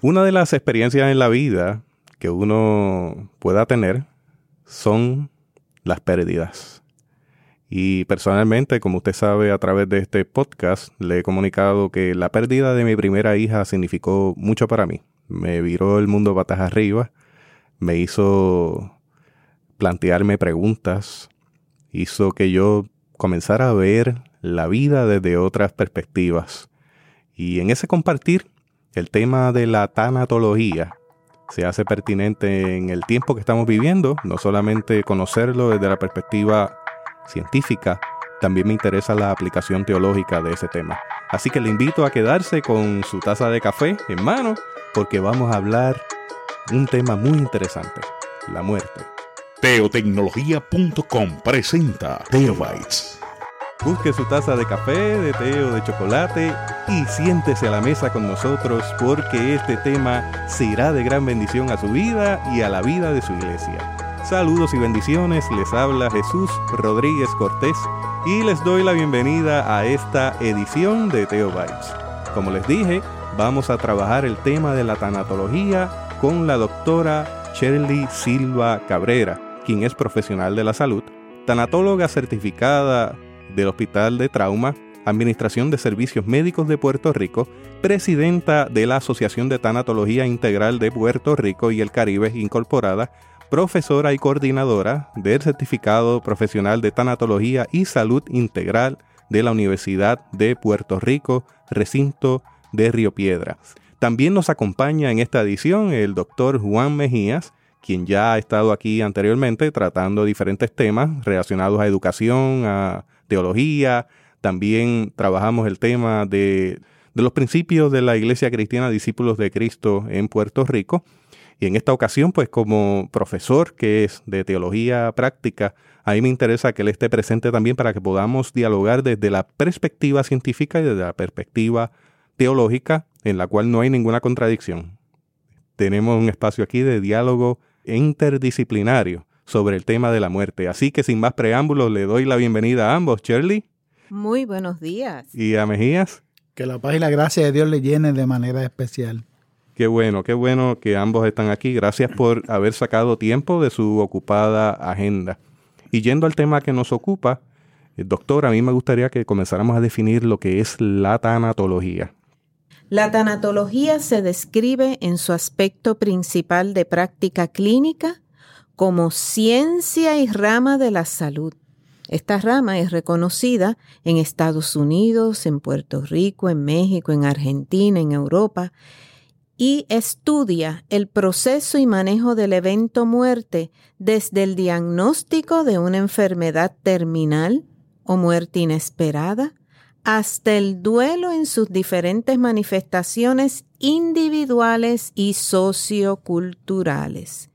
Una de las experiencias en la vida que uno pueda tener son las pérdidas. Y personalmente, como usted sabe a través de este podcast, le he comunicado que la pérdida de mi primera hija significó mucho para mí. Me viró el mundo patas arriba, me hizo plantearme preguntas, hizo que yo comenzara a ver la vida desde otras perspectivas. Y en ese compartir, el tema de la tanatología se hace pertinente en el tiempo que estamos viviendo, no solamente conocerlo desde la perspectiva científica, también me interesa la aplicación teológica de ese tema. Así que le invito a quedarse con su taza de café en mano porque vamos a hablar un tema muy interesante, la muerte. Teotecnología.com presenta Teobytes. Busque su taza de café, de té o de chocolate y siéntese a la mesa con nosotros porque este tema será de gran bendición a su vida y a la vida de su iglesia. Saludos y bendiciones, les habla Jesús Rodríguez Cortés y les doy la bienvenida a esta edición de Teo Vibes. Como les dije, vamos a trabajar el tema de la tanatología con la doctora Shirley Silva Cabrera, quien es profesional de la salud, tanatóloga certificada del Hospital de Trauma, Administración de Servicios Médicos de Puerto Rico, presidenta de la Asociación de Tanatología Integral de Puerto Rico y el Caribe Incorporada, profesora y coordinadora del Certificado Profesional de Tanatología y Salud Integral de la Universidad de Puerto Rico, recinto de Río Piedras. También nos acompaña en esta edición el doctor Juan Mejías, quien ya ha estado aquí anteriormente tratando diferentes temas relacionados a educación, a teología. También trabajamos el tema de, de los principios de la Iglesia Cristiana Discípulos de Cristo en Puerto Rico. Y en esta ocasión, pues como profesor que es de teología práctica, a mí me interesa que él esté presente también para que podamos dialogar desde la perspectiva científica y desde la perspectiva teológica, en la cual no hay ninguna contradicción. Tenemos un espacio aquí de diálogo interdisciplinario sobre el tema de la muerte. Así que sin más preámbulos, le doy la bienvenida a ambos. Shirley. Muy buenos días. Y a Mejías. Que la paz y la gracia de Dios le llene de manera especial. Qué bueno, qué bueno que ambos están aquí. Gracias por haber sacado tiempo de su ocupada agenda. Y yendo al tema que nos ocupa, eh, doctor, a mí me gustaría que comenzáramos a definir lo que es la tanatología. La tanatología se describe en su aspecto principal de práctica clínica como ciencia y rama de la salud. Esta rama es reconocida en Estados Unidos, en Puerto Rico, en México, en Argentina, en Europa, y estudia el proceso y manejo del evento muerte desde el diagnóstico de una enfermedad terminal o muerte inesperada hasta el duelo en sus diferentes manifestaciones individuales y socioculturales.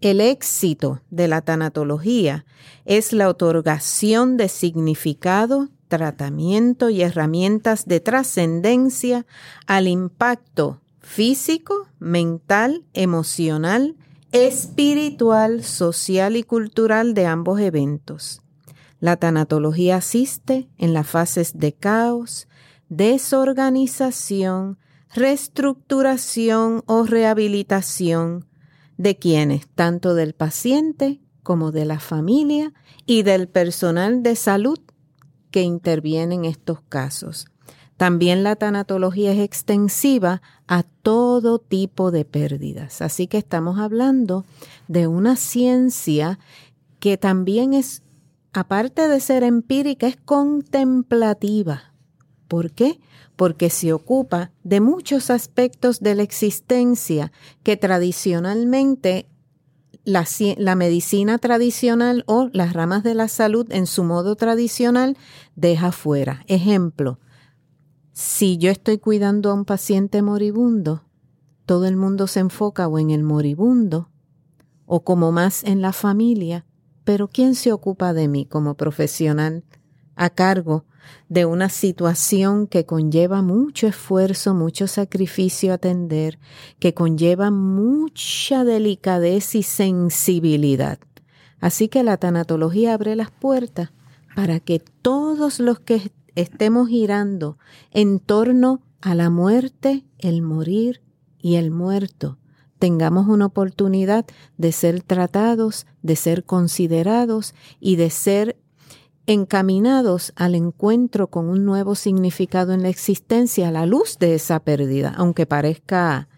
El éxito de la tanatología es la otorgación de significado, tratamiento y herramientas de trascendencia al impacto físico, mental, emocional, espiritual, social y cultural de ambos eventos. La tanatología asiste en las fases de caos, desorganización, reestructuración o rehabilitación de quienes, tanto del paciente como de la familia y del personal de salud que interviene en estos casos. También la tanatología es extensiva a todo tipo de pérdidas. Así que estamos hablando de una ciencia que también es, aparte de ser empírica, es contemplativa. ¿Por qué? Porque se ocupa de muchos aspectos de la existencia que tradicionalmente la, medicina tradicional o las ramas de la salud en su modo tradicional deja fuera. Ejemplo, si yo estoy cuidando a un paciente moribundo, todo el mundo se enfoca o en el moribundo o como más en la familia, pero ¿quién se ocupa de mí como profesional a cargo de una situación que conlleva mucho esfuerzo, mucho sacrificio atender, que conlleva mucha delicadeza y sensibilidad? Así que la tanatología abre las puertas para que todos los que estemos girando en torno a la muerte, el morir y el muerto, tengamos una oportunidad de ser tratados, de ser considerados y de ser encaminados al encuentro con un nuevo significado en la existencia a la luz de esa pérdida, aunque parezca,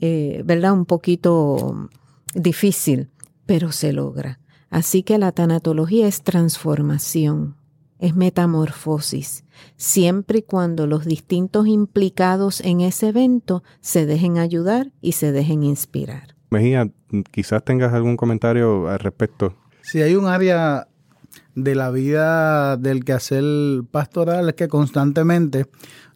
eh, ¿verdad?, un poquito difícil, pero se logra. Así que la tanatología es transformación, es metamorfosis, siempre y cuando los distintos implicados en ese evento se dejen ayudar y se dejen inspirar. Mejía, quizás tengas algún comentario al respecto. Si hay un área de la vida del quehacer pastoral es que constantemente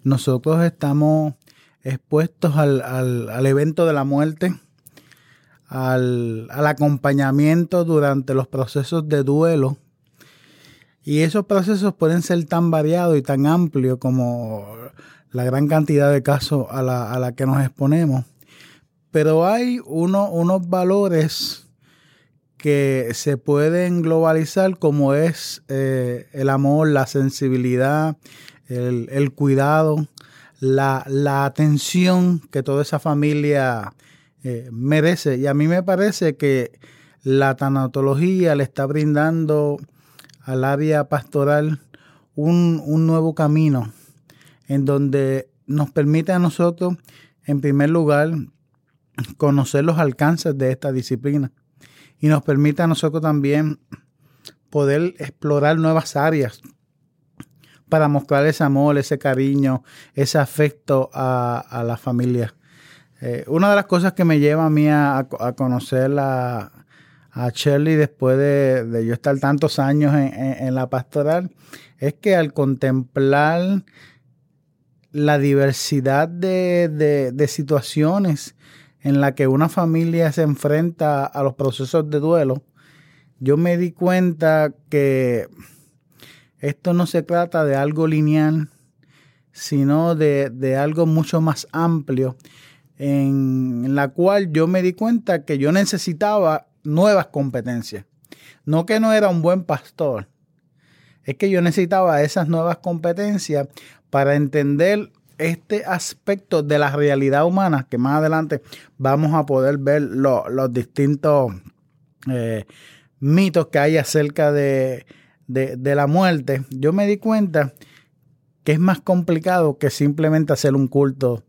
nosotros estamos expuestos al, al, evento de la muerte, al, al, acompañamiento durante los procesos de duelo. Y esos procesos pueden ser tan variados y tan amplios como la gran cantidad de casos a la, a la que nos exponemos. Pero hay uno, unos valores que se pueden globalizar como es eh, el amor, la sensibilidad, el, cuidado, la, atención que toda esa familia eh, merece. Y a mí me parece que la tanatología le está brindando al área pastoral un, un nuevo camino en donde nos permite a nosotros, en primer lugar, conocer los alcances de esta disciplina y nos permite a nosotros también poder explorar nuevas áreas para mostrar ese amor, ese cariño, ese afecto a, la familia. Eh, una de las cosas que me lleva a mí a, conocer a, a Shirley después de, yo estar tantos años en, la pastoral es que al contemplar la diversidad de, de situaciones en la que una familia se enfrenta a los procesos de duelo, yo me di cuenta que esto no se trata de algo lineal, sino de, algo mucho más amplio, en la cual yo me di cuenta que yo necesitaba nuevas competencias. No que no era un buen pastor, es que yo necesitaba esas nuevas competencias para entender este aspecto de la realidad humana, que más adelante vamos a poder ver los distintos eh, mitos que hay acerca de, la muerte, yo me di cuenta que es más complicado que simplemente hacer un culto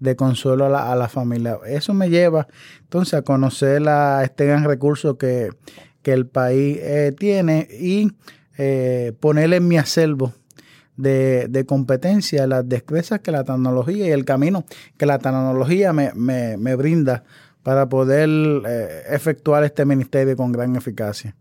de consuelo a la, familia. Eso me lleva entonces a conocer este gran recurso que, el país eh, tiene y eh, ponerle en mi acervo de, de, competencia, las destrezas que la tecnología y el camino que la tecnología me, me, brinda para poder eh, efectuar este ministerio con gran eficacia.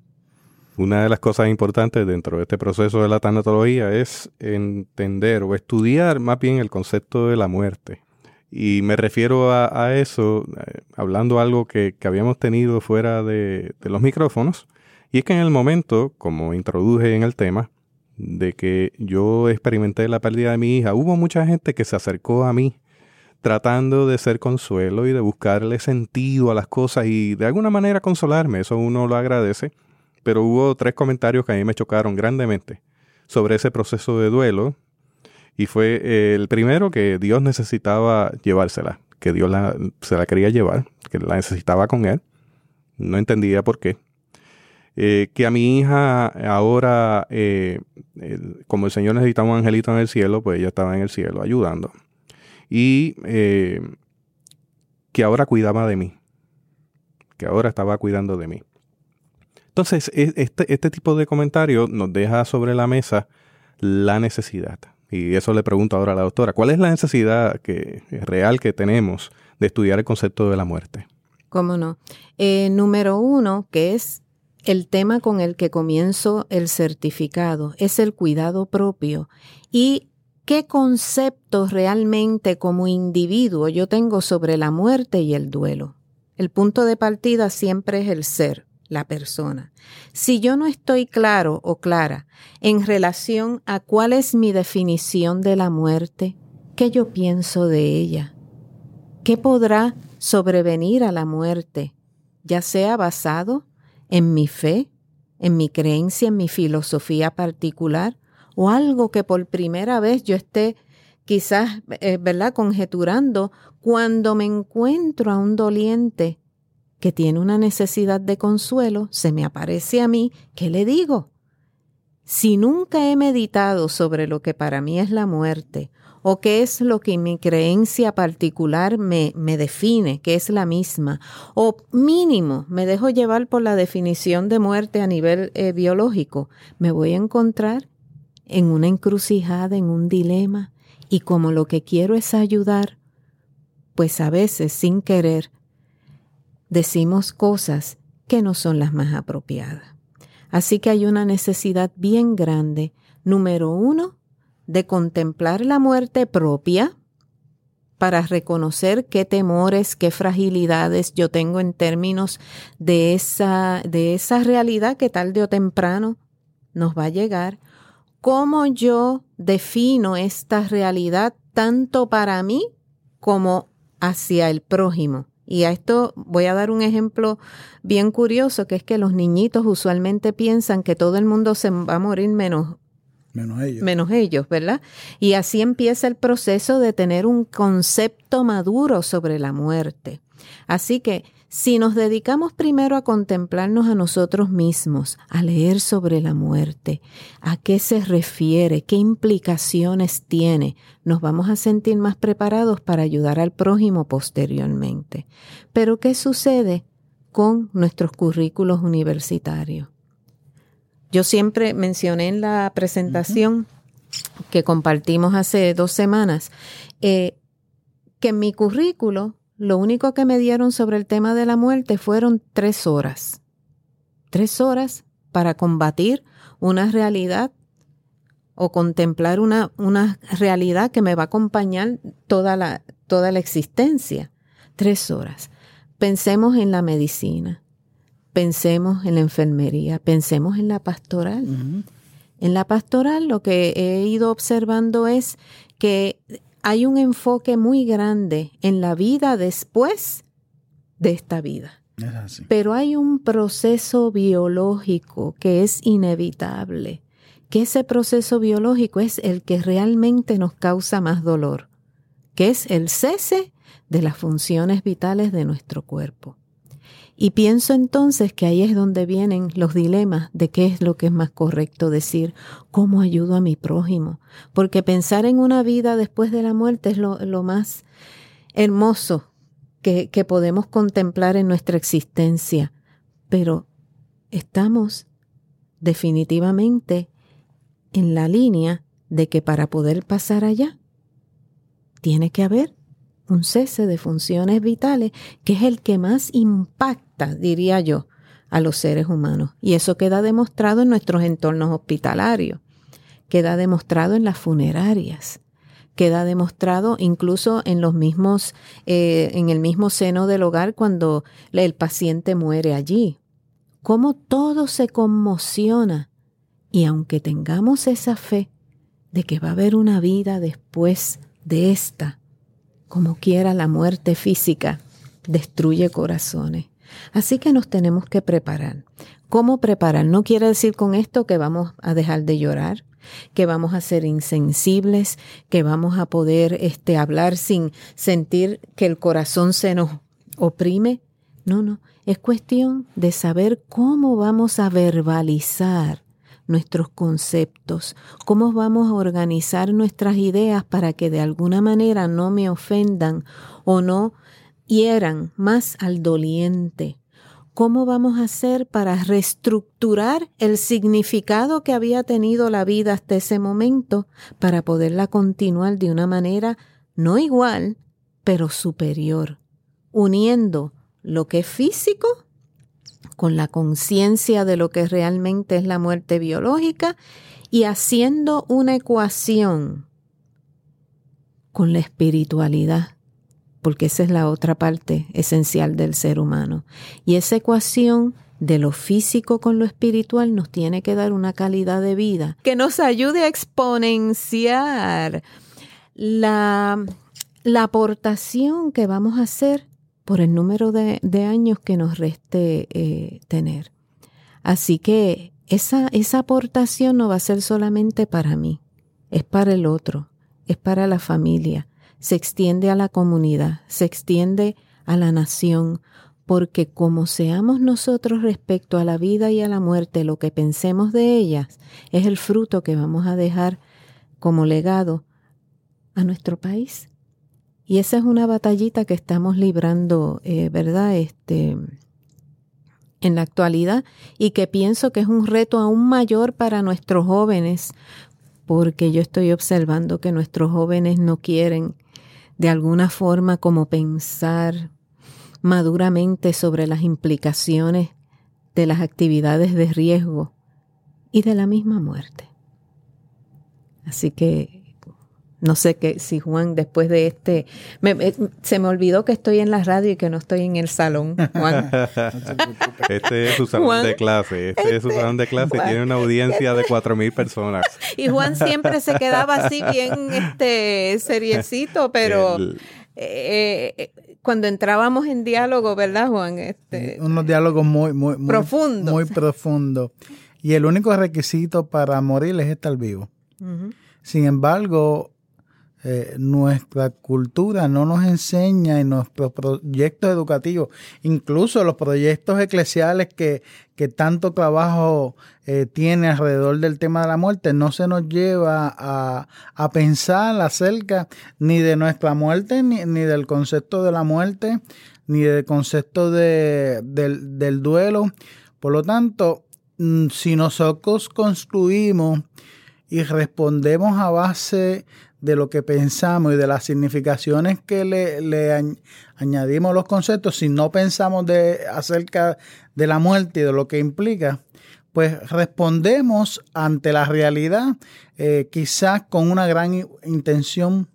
Una de las cosas importantes dentro de este proceso de la tanatología es entender o estudiar más bien el concepto de la muerte. Y me refiero a, eso, eh, hablando algo que, que, habíamos tenido fuera de, de, los micrófonos, y es que en el momento, como introduje en el tema, de que yo experimenté la pérdida de mi hija, hubo mucha gente que se acercó a mí tratando de ser consuelo y de buscarle sentido a las cosas y de alguna manera consolarme, eso uno lo agradece, pero hubo tres comentarios que a mí me chocaron grandemente sobre ese proceso de duelo y fue eh, el primero que Dios necesitaba llevársela, que Dios se la quería llevar, que la necesitaba con él, no entendía por qué. Eh, que a mi hija ahora, eh, como el Señor necesitaba un angelito en el cielo, pues ella estaba en el cielo ayudando. Y eh, que ahora cuidaba de mí, que ahora estaba cuidando de mí. Entonces, e, este, este tipo de comentario nos deja sobre la mesa la necesidad. Y eso le pregunto ahora a la doctora, ¿cuál es la necesidad que, real que tenemos de estudiar el concepto de la muerte? ¿Cómo no? número uno, que es el tema con el que comienzo el certificado es el cuidado propio y qué conceptos realmente como individuo yo tengo sobre la muerte y el duelo. El punto de partida siempre es el ser, la persona. Si yo no estoy claro o clara en relación a cuál es mi definición de la muerte, ¿qué yo pienso de ella? ¿Qué podrá sobrevenir a la muerte, ya sea basado en mi fe, en mi creencia, en mi filosofía particular, o algo que por primera vez yo esté quizás, eh, ¿verdad?, conjeturando, cuando me encuentro a un doliente que tiene una necesidad de consuelo, se me aparece a mí, ¿qué le digo? Si nunca he meditado sobre lo que para mí es la muerte, o qué es lo que mi creencia particular me, me define, que es la misma, o mínimo me dejo llevar por la definición de muerte a nivel eh, biológico, me voy a encontrar en una encrucijada, en un dilema, y como lo que quiero es ayudar, pues a veces sin querer decimos cosas que no son las más apropiadas. Así que hay una necesidad bien grande, número uno, de contemplar la muerte propia para reconocer qué temores, qué fragilidades yo tengo en términos de esa, de esa realidad que tarde o temprano nos va a llegar, cómo yo defino esta realidad tanto para mí como hacia el prójimo. Y a esto voy a dar un ejemplo bien curioso, que es que los niñitos usualmente piensan que todo el mundo se va a morir menos Menos ellos. Menos ellos, ¿verdad? Y así empieza el proceso de tener un concepto maduro sobre la muerte. Así que si nos dedicamos primero a contemplarnos a nosotros mismos, a leer sobre la muerte, a qué se refiere, qué implicaciones tiene, nos vamos a sentir más preparados para ayudar al prójimo posteriormente. Pero ¿qué sucede con nuestros currículos universitarios? Yo siempre mencioné en la presentación que compartimos hace dos semanas eh, que en mi currículo lo único que me dieron sobre el tema de la muerte fueron tres horas. Tres horas para combatir una realidad o contemplar una, una realidad que me va a acompañar toda la, toda la existencia. Tres horas. Pensemos en la medicina pensemos en la enfermería, pensemos en la pastoral. En la pastoral lo que he ido observando es que hay un enfoque muy grande en la vida después de esta vida. Pero hay un proceso biológico que es inevitable, que ese proceso biológico es el que realmente nos causa más dolor, que es el cese de las funciones vitales de nuestro cuerpo. Y pienso entonces que ahí es donde vienen los dilemas de qué es lo que es más correcto decir, cómo ayudo a mi prójimo, porque pensar en una vida después de la muerte es lo, más hermoso que, podemos contemplar en nuestra existencia, pero estamos definitivamente en la línea de que para poder pasar allá tiene que haber un cese de funciones vitales, que es el que más impacta, diría yo, a los seres humanos. Y eso queda demostrado en nuestros entornos hospitalarios, queda demostrado en las funerarias, queda demostrado incluso en los mismos, eh, en el mismo seno del hogar cuando el paciente muere allí. Cómo todo se conmociona. Y aunque tengamos esa fe de que va a haber una vida después de esta, como quiera la muerte física destruye corazones. Así que nos tenemos que preparar. ¿Cómo preparar? No quiere decir con esto que vamos a dejar de llorar, que vamos a ser insensibles, que vamos a poder este, hablar sin sentir que el corazón se nos oprime. No, no, es cuestión de saber cómo vamos a verbalizar nuestros conceptos, cómo vamos a organizar nuestras ideas para que de alguna manera no me ofendan o no hieran más al doliente. ¿Cómo vamos a hacer para reestructurar el significado que había tenido la vida hasta ese momento para poderla continuar de una manera no igual, pero superior, uniendo lo que es físico con la conciencia de lo que realmente es la muerte biológica y haciendo una ecuación con la espiritualidad, porque esa es la otra parte esencial del ser humano. Y esa ecuación de lo físico con lo espiritual nos tiene que dar una calidad de vida que nos ayude a exponenciar la, la aportación que vamos a hacer por el número de, años que nos reste eh, tener. Así que esa, esa aportación no va a ser solamente para mí, es para el otro, es para la familia, se extiende a la comunidad, se extiende a la nación, porque como seamos nosotros respecto a la vida y a la muerte lo que pensemos de ellas, es el fruto que vamos a dejar como legado a nuestro país. Y esa es una batallita que estamos librando, eh, ¿verdad? Este, en la actualidad y que pienso que es un reto aún mayor para nuestros jóvenes, porque yo estoy observando que nuestros jóvenes no quieren de alguna forma como pensar maduramente sobre las implicaciones de las actividades de riesgo y de la misma muerte. Así que no sé qué, si Juan después de este, se me olvidó que estoy en la radio y que no estoy en el salón, Juan. este es su salón de clase, este, es su este, salón de clase, tiene una audiencia de cuatro mil personas. Y Juan siempre se quedaba así bien este seriecito, pero eh, eh, cuando entrábamos en diálogo, ¿verdad, Juan? Este, Unos diálogos muy, muy, muy profundos. Muy profundos. Y el único requisito para morir es estar vivo. Sin embargo, eh, nuestra cultura no nos enseña en nuestros proyectos educativos, incluso los proyectos eclesiales que, que tanto trabajo eh, tiene alrededor del tema de la muerte, no se nos lleva a, a pensar acerca ni de nuestra muerte, ni, ni, del concepto de la muerte, ni del concepto de, del, del duelo. Por lo tanto, mm, si nosotros construimos y respondemos a base de lo que pensamos y de las significaciones que le, añadimos a los conceptos, si no pensamos de, acerca de la muerte y de lo que implica, pues respondemos ante la realidad eh, quizás con una gran intención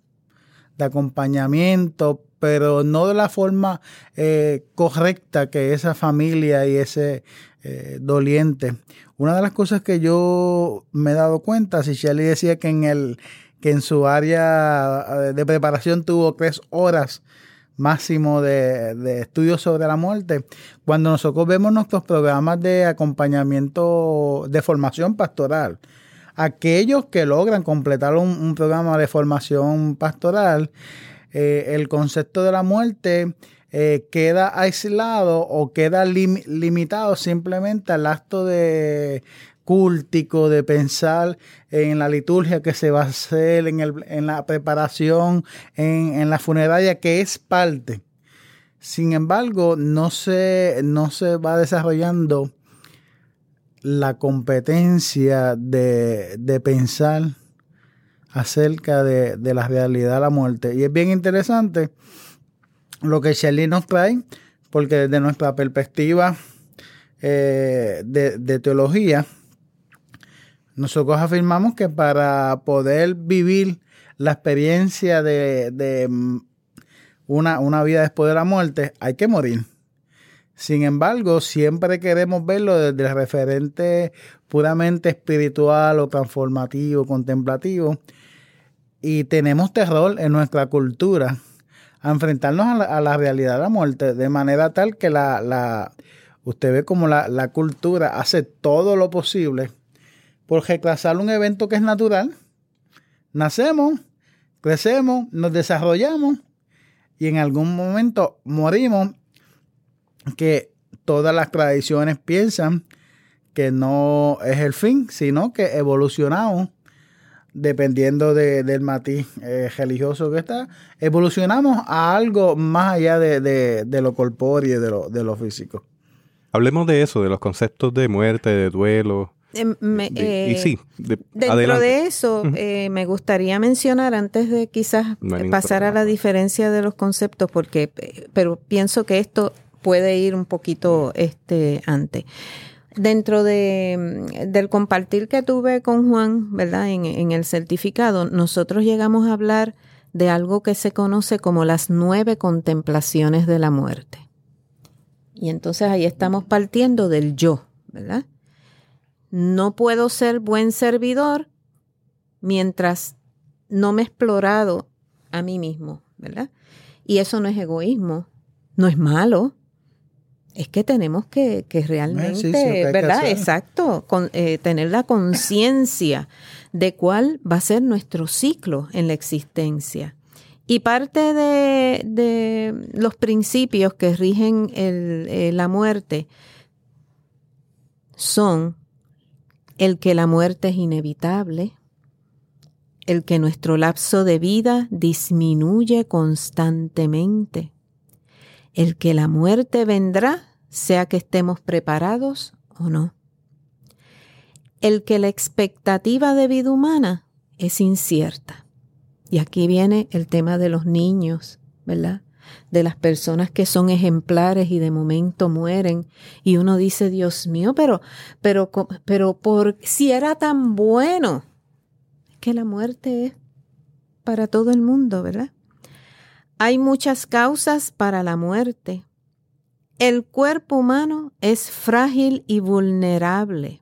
de acompañamiento, pero no de la forma eh, correcta que esa familia y ese eh, doliente. Una de las cosas que yo me he dado cuenta, si Shelly decía que en el que en su área eh, de preparación tuvo tres horas máximo de, de estudios sobre la muerte. Cuando nosotros vemos nuestros programas de acompañamiento de formación pastoral, aquellos que logran completar un, programa de formación pastoral, eh, el concepto de la muerte eh, queda aislado o queda limitado simplemente al acto de cúltico, de pensar en la liturgia que se va a hacer, en, el, en la preparación, en, la funeraria, que es parte. Sin embargo, no se, no se va desarrollando la competencia de, de pensar acerca de, de, la realidad de la muerte. Y es bien interesante lo que Shelley nos trae, porque desde nuestra perspectiva eh, de, de teología, nosotros afirmamos que para poder vivir la experiencia de, mm, una, una, vida después de la muerte, hay que morir. Sin embargo, siempre queremos verlo desde el referente puramente espiritual o transformativo, contemplativo. Y tenemos terror en nuestra cultura a enfrentarnos a la, realidad de la muerte, de manera tal que la, la usted ve como la, la cultura hace todo lo posible por retrasar un evento que es natural. Nacemos, crecemos, nos desarrollamos y en algún momento morimos, que todas las tradiciones piensan que no es el fin, sino que evolucionamos dependiendo del matiz eh, religioso que está, evolucionamos a algo más allá de, lo corpóreo y de lo, de lo físico. Hablemos de eso, de los conceptos de muerte, de duelo, Em, y sí, dentro de eso, eh, me gustaría mencionar, antes de quizás pasar a la diferencia de los conceptos, porque, pero pienso que esto puede ir un poquito este, antes. Dentro de, del compartir que tuve con Juan, ¿verdad? En, en el certificado, nosotros llegamos a hablar de algo que se conoce como las nueve contemplaciones de la muerte. Y entonces ahí estamos partiendo del yo, ¿verdad? No puedo ser buen servidor mientras no me he explorado a mí mismo, ¿verdad? Y eso no es egoísmo, no es malo, es que tenemos que, que realmente, Eh, sí, sí, lo que hay que ¿verdad? Exacto, con- eh, tener la conciencia de cuál va a ser nuestro ciclo en la existencia. Y parte de, de los principios que rigen el- eh, la muerte son el que la muerte es inevitable, el que nuestro lapso de vida disminuye constantemente, el que la muerte vendrá, sea que estemos preparados o no, el que la expectativa de vida humana es incierta. Y aquí viene el tema de los niños, ¿verdad? De las personas que son ejemplares y de momento mueren. Y uno dice, Dios mío, pero, pero, pero por si era tan bueno, que la muerte es para todo el mundo, ¿verdad? Hay muchas causas para la muerte. El cuerpo humano es frágil y vulnerable.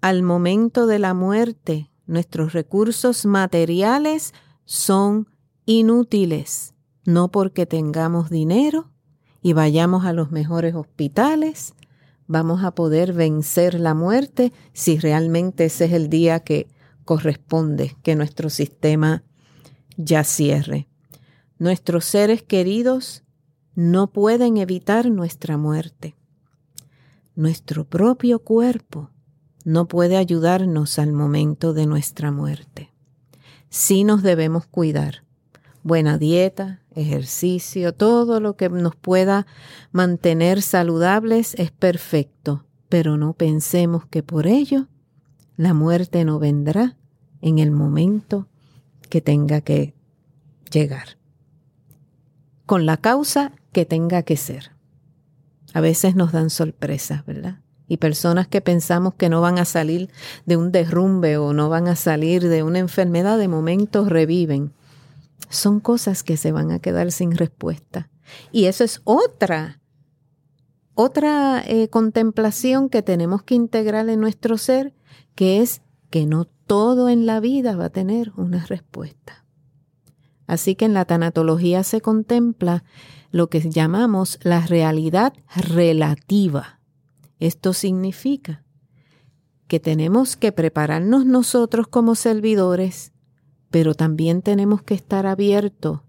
Al momento de la muerte, nuestros recursos materiales son inútiles, no porque tengamos dinero y vayamos a los mejores hospitales, vamos a poder vencer la muerte si realmente ese es el día que corresponde que nuestro sistema ya cierre. Nuestros seres queridos no pueden evitar nuestra muerte. Nuestro propio cuerpo no puede ayudarnos al momento de nuestra muerte. Sí nos debemos cuidar. Buena dieta, ejercicio, todo lo que nos pueda mantener saludables es perfecto, pero no pensemos que por ello la muerte no vendrá en el momento que tenga que llegar, con la causa que tenga que ser. A veces nos dan sorpresas, ¿verdad? Y personas que pensamos que no van a salir de un derrumbe o no van a salir de una enfermedad, de momento reviven. Son cosas que se van a quedar sin respuesta. Y eso es otra, otra eh, contemplación que tenemos que integrar en nuestro ser, que es que no todo en la vida va a tener una respuesta. Así que en la tanatología se contempla lo que llamamos la realidad relativa. Esto significa que tenemos que prepararnos nosotros como servidores, pero también tenemos que estar abiertos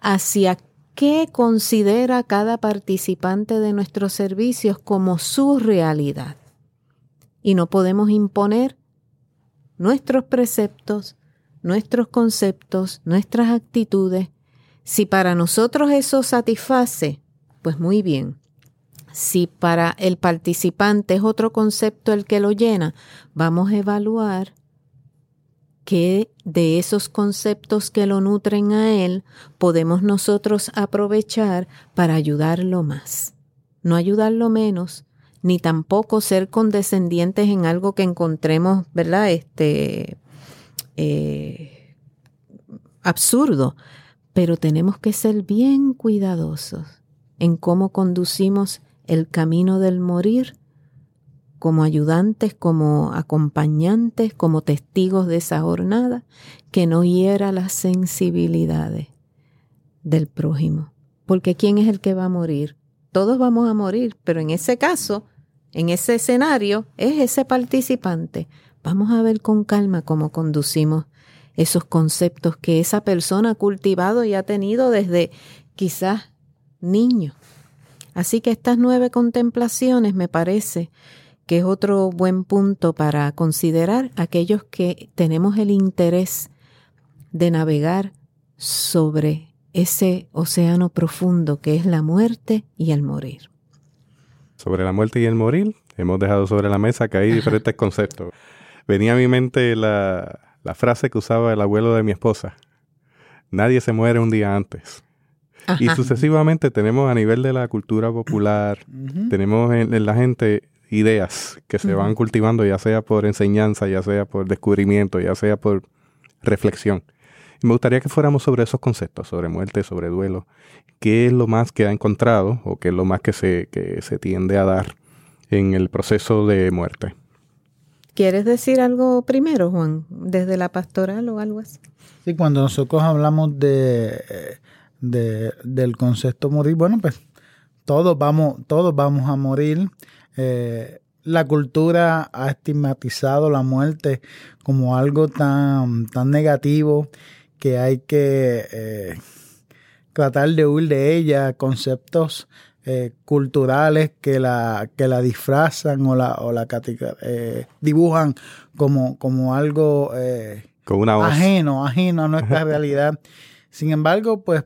hacia qué considera cada participante de nuestros servicios como su realidad. Y no podemos imponer nuestros preceptos, nuestros conceptos, nuestras actitudes. Si para nosotros eso satisface, pues muy bien. Si para el participante es otro concepto el que lo llena, vamos a evaluar qué de esos conceptos que lo nutren a él podemos nosotros aprovechar para ayudarlo más. No ayudarlo menos, ni tampoco ser condescendientes en algo que encontremos, ¿verdad? Este eh, absurdo. Pero tenemos que ser bien cuidadosos en cómo conducimos el camino del morir como ayudantes, como acompañantes, como testigos de esa jornada, que no hiera las sensibilidades del prójimo. Porque ¿quién es el que va a morir? Todos vamos a morir, pero en ese caso, en ese escenario, es ese participante. Vamos a ver con calma cómo conducimos esos conceptos que esa persona ha cultivado y ha tenido desde quizás niño. Así que estas nueve contemplaciones me parece que es otro buen punto para considerar aquellos que tenemos el interés de navegar sobre ese océano profundo que es la muerte y el morir. Sobre la muerte y el morir, hemos dejado sobre la mesa que hay diferentes conceptos. Venía a mi mente la, la frase que usaba el abuelo de mi esposa. Nadie se muere un día antes. Y sucesivamente tenemos a nivel de la cultura popular, tenemos en, en la gente ideas que se van cultivando, ya sea por enseñanza, ya sea por descubrimiento, ya sea por reflexión. Y me gustaría que fuéramos sobre esos conceptos, sobre muerte, sobre duelo. ¿Qué es lo más que ha encontrado o qué es lo más que se, que se tiende a dar en el proceso de muerte? ¿Quieres decir algo primero, Juan, desde la pastoral o algo así? Sí, cuando nosotros hablamos de, de- del concepto morir, bueno, pues todos vamos, todos vamos a morir. Eh, la cultura ha estigmatizado la muerte como algo tan, tan negativo que hay que eh, tratar de huir de ella, conceptos eh, culturales que la, que la disfrazan o la, o la eh, dibujan como, como algo ajeno, ajeno a nuestra realidad. Sin embargo, pues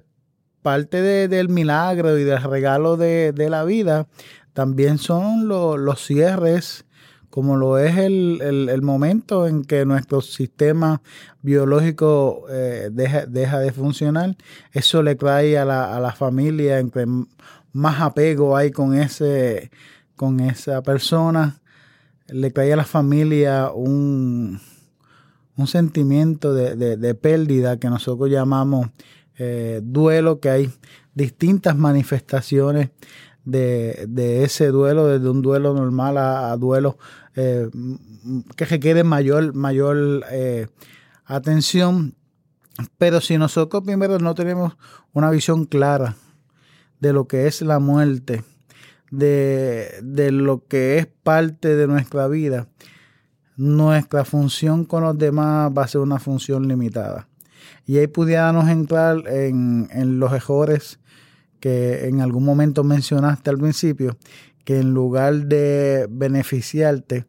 parte del milagro y del regalo de, de la vida también son los cierres, como lo es el, momento en que nuestro sistema biológico eh, deja, de funcionar. Eso le trae a la, a la familia, entre más apego hay con, ese, con esa persona, le trae a la familia un, un sentimiento de, pérdida que nosotros llamamos eh, duelo, que hay distintas manifestaciones de, ese duelo, desde un duelo normal a, duelo eh, que requiere mayor, mayor eh, atención. Pero si nosotros primero no tenemos una visión clara de lo que es la muerte, de, de lo que es parte de nuestra vida, nuestra función con los demás va a ser una función limitada. Y ahí pudiéramos entrar en, en los errores que en algún momento mencionaste al principio, que en lugar de beneficiarte,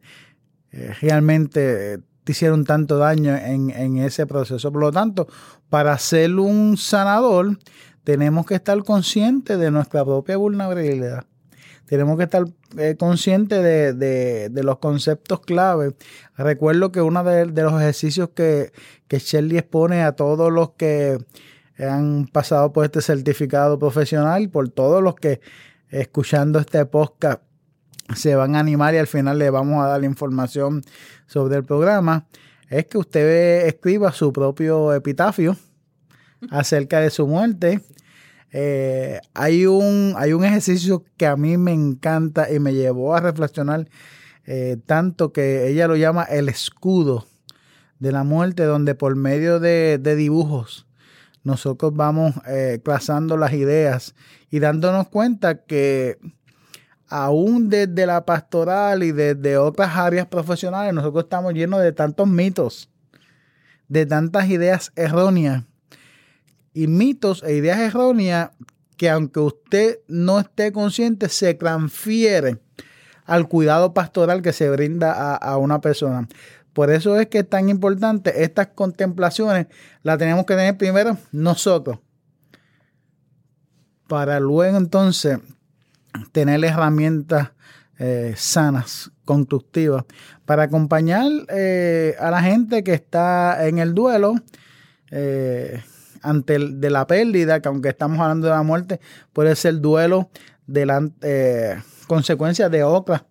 eh, realmente te hicieron tanto daño en, en, ese proceso. Por lo tanto, para ser un sanador, tenemos que estar conscientes de nuestra propia vulnerabilidad. Tenemos que estar eh, conscientes de, de, de, los conceptos clave. Recuerdo que uno de, los ejercicios que, que Shelley expone a todos los que han pasado por este certificado profesional, por todos los que escuchando este podcast se van a animar y al final le vamos a dar información sobre el programa, es que usted escriba su propio epitafio acerca de su muerte. Eh, hay, un, hay un ejercicio que a mí me encanta y me llevó a reflexionar eh, tanto que ella lo llama el escudo de la muerte, donde por medio de, de dibujos nosotros vamos eh, trazando las ideas y dándonos cuenta que aún desde la pastoral y desde otras áreas profesionales, nosotros estamos llenos de tantos mitos, de tantas ideas erróneas. Y mitos e ideas erróneas que aunque usted no esté consciente, se transfieren al cuidado pastoral que se brinda a una persona. Por eso es que es tan importante estas contemplaciones, las tenemos que tener primero nosotros, para luego entonces tener herramientas eh, sanas, constructivas, para acompañar eh, a la gente que está en el duelo eh, ante de la pérdida, que aunque estamos hablando de la muerte, puede ser duelo de la consecuencia de otras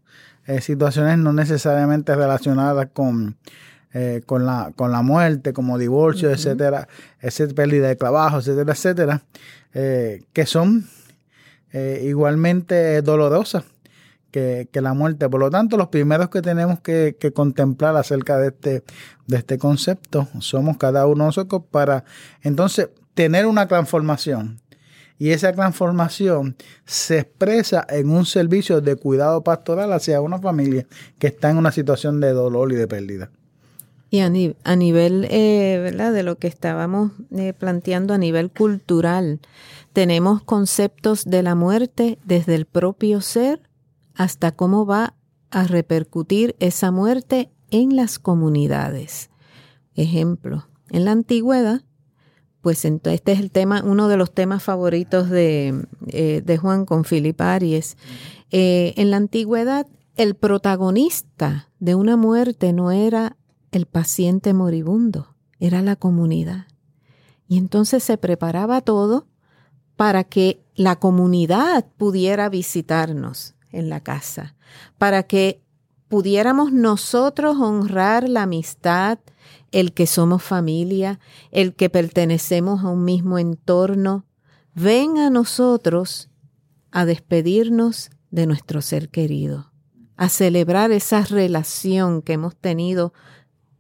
eh, situaciones no necesariamente relacionadas con, eh, con, la, con la muerte, como divorcio, etcétera, etcétera, pérdida de trabajo, etcétera, etcétera, eh, que son igualmente dolorosas que, que, la muerte. Por lo tanto, los primeros que tenemos que, que, contemplar acerca de este, de este concepto somos cada uno de nosotros para entonces tener una transformación y esa transformación se expresa en un servicio de cuidado pastoral hacia una familia que está en una situación de dolor y de pérdida. Y a, nivel eh, de lo que estábamos eh, planteando a nivel cultural, tenemos conceptos de la muerte desde el propio ser hasta cómo va a repercutir esa muerte en las comunidades. Ejemplo, en la antigüedad pues este es el tema, uno de los temas favoritos de, eh, Juan con Philip Aries. Eh, en la antigüedad, el protagonista de una muerte no era el paciente moribundo, era la comunidad. Y entonces se preparaba todo para que la comunidad pudiera visitarnos en la casa, para que pudiéramos nosotros honrar la amistad, el que somos familia, el que pertenecemos a un mismo entorno, ven a nosotros a despedirnos de nuestro ser querido, a celebrar esa relación que hemos tenido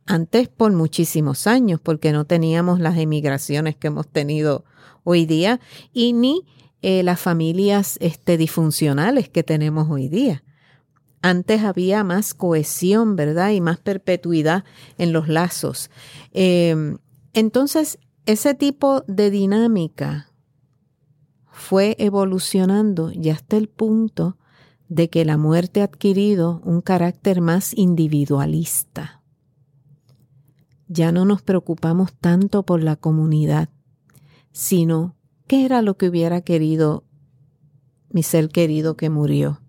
antes por muchísimos años, porque no teníamos las emigraciones que hemos tenido hoy día, y ni eh, las familias este, disfuncionales que tenemos hoy día. Antes había más cohesión, ¿verdad? Y más perpetuidad en los lazos. Em, entonces, ese tipo de dinámica fue evolucionando y hasta el punto de que la muerte ha adquirido un carácter más individualista. Ya no nos preocupamos tanto por la comunidad, sino qué era lo que hubiera querido mi ser querido que murió.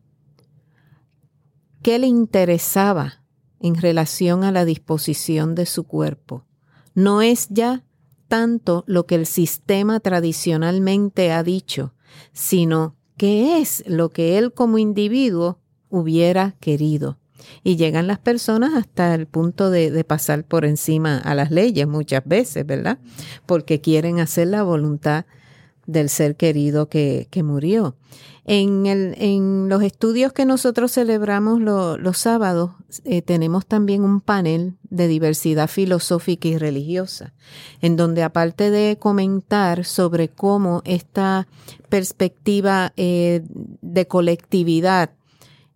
¿Qué le interesaba en relación a la disposición de su cuerpo? No es ya tanto lo que el sistema tradicionalmente ha dicho, sino qué es lo que él como individuo hubiera querido. Y llegan las personas hasta el punto de, pasar por encima a las leyes muchas veces, ¿verdad? Porque quieren hacer la voluntad del ser querido que, que murió. En, el, en, los estudios que nosotros celebramos los sábados, eh, tenemos también un panel de diversidad filosófica y religiosa, en donde aparte de comentar sobre cómo esta perspectiva eh, de colectividad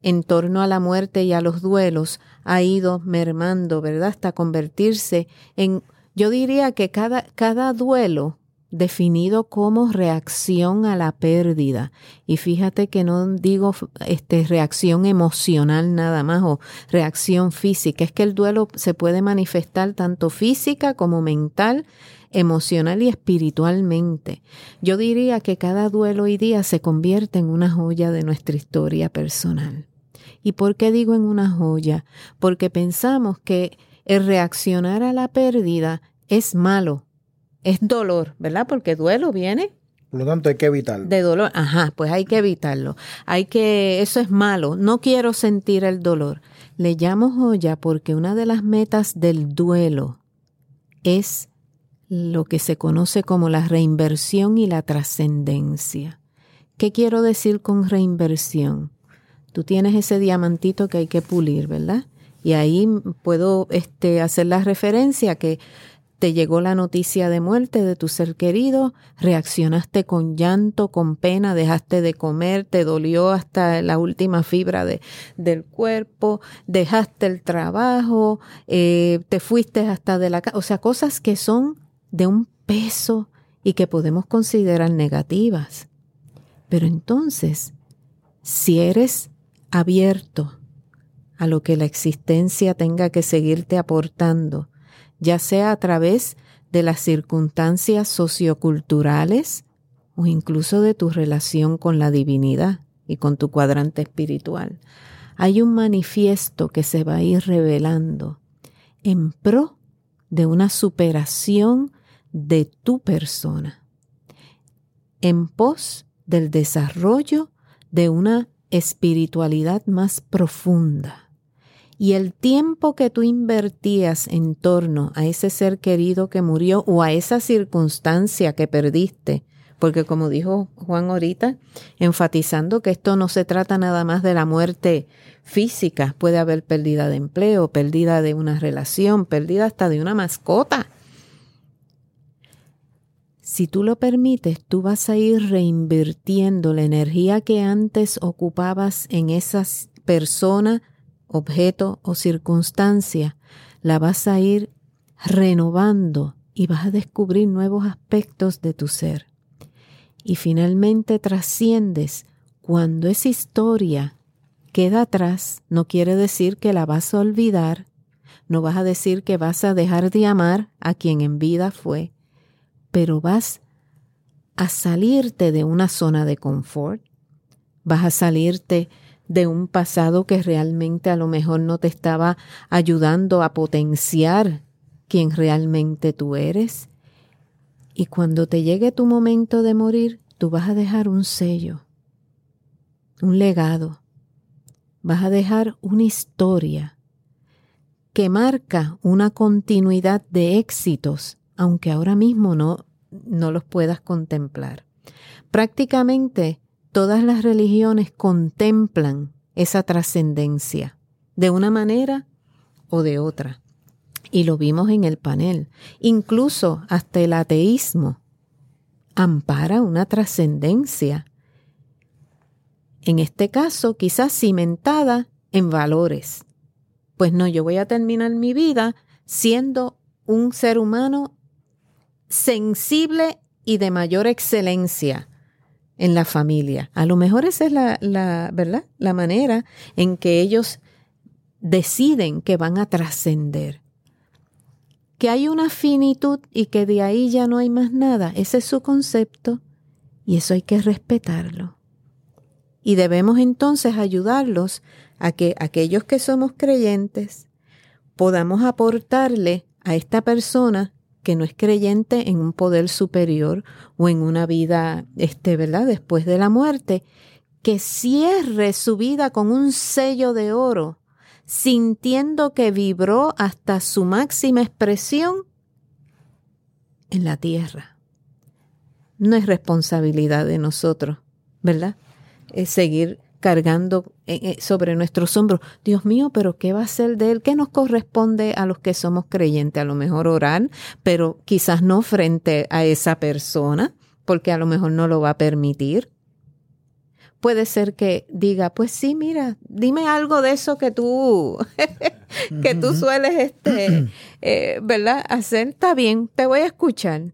en torno a la muerte y a los duelos ha ido mermando, ¿verdad? Hasta convertirse en, yo diría que cada, cada duelo definido como reacción a la pérdida. Y fíjate que no digo este, reacción emocional nada más o reacción física, es que el duelo se puede manifestar tanto física como mental, emocional y espiritualmente. Yo diría que cada duelo hoy día se convierte en una joya de nuestra historia personal. ¿Y por qué digo en una joya? Porque pensamos que el reaccionar a la pérdida es malo, es dolor, ¿verdad? Porque duelo viene. Por lo tanto, hay que evitarlo. De dolor, ajá, pues hay que evitarlo. Hay que, eso es malo, no quiero sentir el dolor. Le llamo joya porque una de las metas del duelo es lo que se conoce como la reinversión y la trascendencia. ¿Qué quiero decir con reinversión? Tú tienes ese diamantito que hay que pulir, ¿verdad? Y ahí puedo este, hacer la referencia que te llegó la noticia de muerte de tu ser querido, reaccionaste con llanto, con pena, dejaste de comer, te dolió hasta la última fibra de, del cuerpo, dejaste el trabajo, eh, te fuiste hasta de la casa, o sea, cosas que son de un peso y que podemos considerar negativas. Pero entonces, si eres abierto a lo que la existencia tenga que seguirte aportando, ya sea a través de las circunstancias socioculturales o incluso de tu relación con la divinidad y con tu cuadrante espiritual. Hay un manifiesto que se va a ir revelando en pro de una superación de tu persona, en pos del desarrollo de una espiritualidad más profunda y el tiempo que tú invertías en torno a ese ser querido que murió o a esa circunstancia que perdiste, porque como dijo Juan ahorita, enfatizando que esto no se trata nada más de la muerte física, puede haber pérdida de empleo, pérdida de una relación, pérdida hasta de una mascota. Si tú lo permites, tú vas a ir reinvirtiendo la energía que antes ocupabas en esas personas, objeto o circunstancia, la vas a ir renovando y vas a descubrir nuevos aspectos de tu ser. Y finalmente trasciendes cuando esa historia queda atrás, no quiere decir que la vas a olvidar, no vas a decir que vas a dejar de amar a quien en vida fue, pero vas a salirte de una zona de confort, vas a salirte de un pasado que realmente a lo mejor no te estaba ayudando a potenciar quien realmente tú eres. Y cuando te llegue tu momento de morir, tú vas a dejar un sello, un legado, vas a dejar una historia que marca una continuidad de éxitos, aunque ahora mismo no, no los puedas contemplar. Prácticamente todas las religiones contemplan esa trascendencia de una manera o de otra. Y lo vimos en el panel. Incluso hasta el ateísmo ampara una trascendencia En este caso, quizás cimentada en valores. Pues no, yo voy a terminar mi vida siendo un ser humano sensible y de mayor excelencia en la familia. A lo mejor esa es la, ¿verdad? La manera en que ellos deciden que van a trascender. Que hay una finitud y que de ahí ya no hay más nada. Ese es su concepto y eso hay que respetarlo. Y debemos entonces ayudarlos a que aquellos que somos creyentes podamos aportarle a esta persona que no es creyente en un poder superior o en una vida, este, ¿verdad? Después de la muerte, que cierre su vida con un sello de oro, sintiendo que vibró hasta su máxima expresión en la tierra. No es responsabilidad de nosotros, ¿verdad? Es seguir cargando eh, eh, sobre nuestros hombros. Dios mío, pero ¿qué va a ser de él? ¿Qué nos corresponde a los que somos creyentes? A lo mejor orar, pero quizás no frente a esa persona, porque a lo mejor no lo va a permitir. Puede ser que diga, pues sí, mira, dime algo de eso que tú, que tú sueles, este, eh, ¿verdad? Hacer, está bien, te voy a escuchar.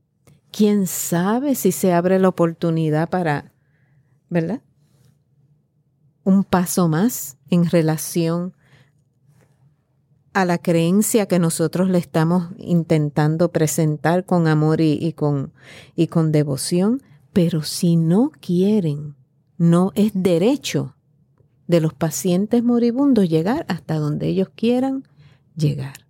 ¿Quién sabe si se abre la oportunidad para, ¿verdad? Un paso más en relación a la creencia que nosotros le estamos intentando presentar con amor y, con, y con devoción, pero si no quieren, no es derecho de los pacientes moribundos llegar hasta donde ellos quieran llegar.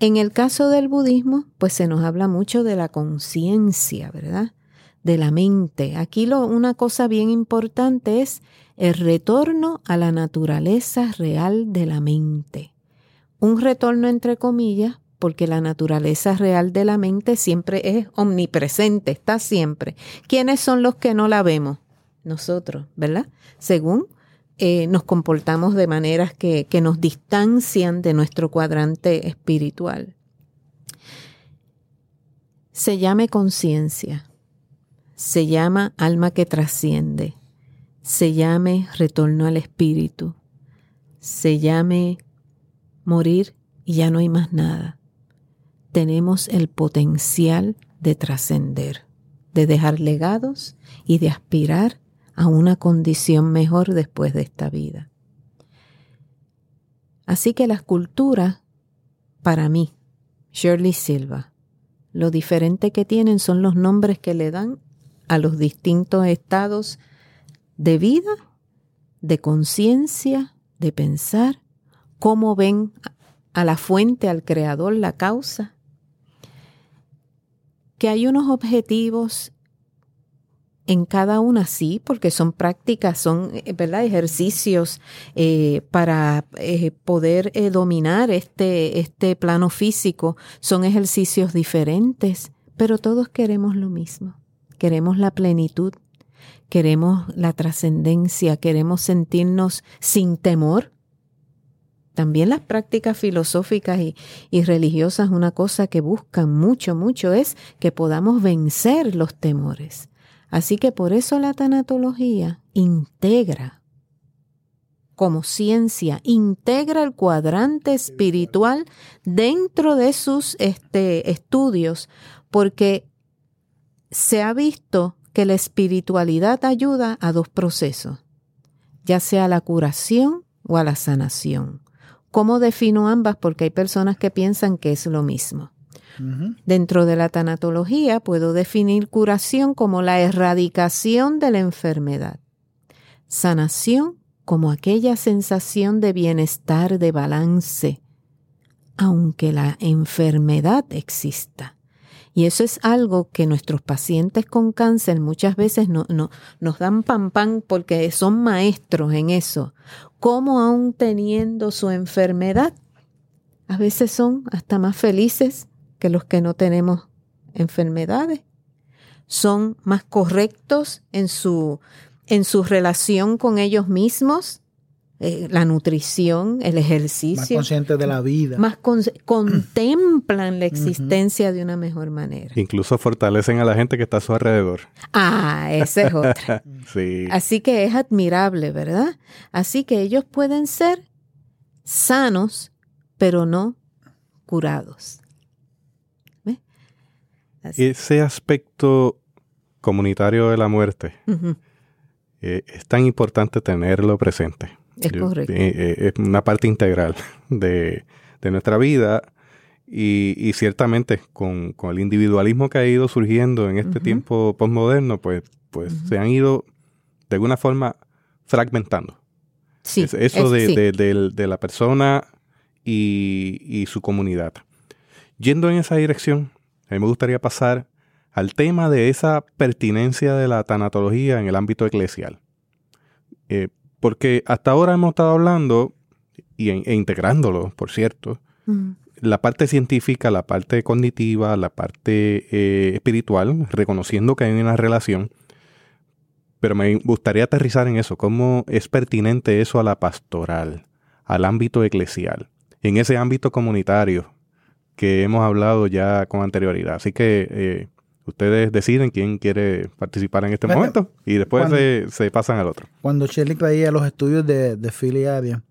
En el caso del budismo, pues se nos habla mucho de la conciencia, ¿verdad? De la mente. Aquí lo, una cosa bien importante es el retorno a la naturaleza real de la mente. Un retorno entre comillas, porque la naturaleza real de la mente siempre es omnipresente, está siempre. ¿Quiénes son los que no la vemos? Nosotros, ¿verdad? Según eh, nos comportamos de maneras que, que nos distancian de nuestro cuadrante espiritual. Se llame conciencia, se llama alma que trasciende, se llame retorno al espíritu, se llame morir y ya no hay más nada. Tenemos el potencial de trascender, de dejar legados y de aspirar a una condición mejor después de esta vida. Así que la escultura, para mí, Shirley Silva, lo diferente que tienen son los nombres que le dan a los distintos estados de vida, de conciencia, de pensar, cómo ven a la fuente, al creador, la causa. Que hay unos objetivos en cada una, sí, porque son prácticas, son eh, ¿verdad? ejercicios eh, para eh, poder dominar este, este plano físico. Son ejercicios diferentes, pero todos queremos lo mismo. Queremos la plenitud, queremos la trascendencia, queremos sentirnos sin temor. También las prácticas filosóficas y, religiosas, una cosa que buscan mucho, mucho es que podamos vencer los temores. Así que por eso la tanatología integra como ciencia, integra el cuadrante espiritual dentro de sus este, estudios, porque se ha visto que la espiritualidad ayuda a dos procesos, ya sea a la curación o a la sanación. ¿Cómo defino ambas? Porque hay personas que piensan que es lo mismo. Dentro de la tanatología puedo definir curación como la erradicación de la enfermedad, sanación como aquella sensación de bienestar, de balance, aunque la enfermedad exista. Y eso es algo que nuestros pacientes con cáncer muchas veces no, no, nos dan pan pan porque son maestros en eso. Cómo aún teniendo su enfermedad, a veces son hasta más felices que los que no tenemos enfermedades. Son más correctos en su, en su relación con ellos mismos, eh, la nutrición, el Más ejercicio, conscientes de la vida. más con- contemplan la existencia de una mejor manera. Incluso fortalecen a la gente que está a su alrededor. Ah, esa es otra. Sí. Así que es admirable, ¿verdad? Así que ellos pueden ser sanos, pero no curados. Ese aspecto comunitario de la muerte eh, es tan importante tenerlo presente. Es Yo- correcto. eh, eh, es una parte integral de, de nuestra vida y, y ciertamente con, con el individualismo que ha ido surgiendo en este tiempo postmoderno, pues, pues se han ido de alguna forma fragmentando. Sí, Es- eso es- de, sí. de- de la persona y, y su comunidad. Yendo en esa dirección, a mí me gustaría pasar al tema de esa pertinencia de la tanatología en el ámbito eclesial. Eh, porque hasta ahora hemos estado hablando, y, e integrándolo, por cierto, la parte científica, la parte cognitiva, la parte eh, espiritual, reconociendo que hay una relación. Pero me gustaría aterrizar en eso, cómo es pertinente eso a la pastoral, al ámbito eclesial, en ese ámbito comunitario que hemos hablado ya con anterioridad. Así que eh, ustedes deciden quién quiere participar en este Bueno, momento y después cuando- se, se pasan al otro. Cuando Shelley traía los estudios de, de filiaria,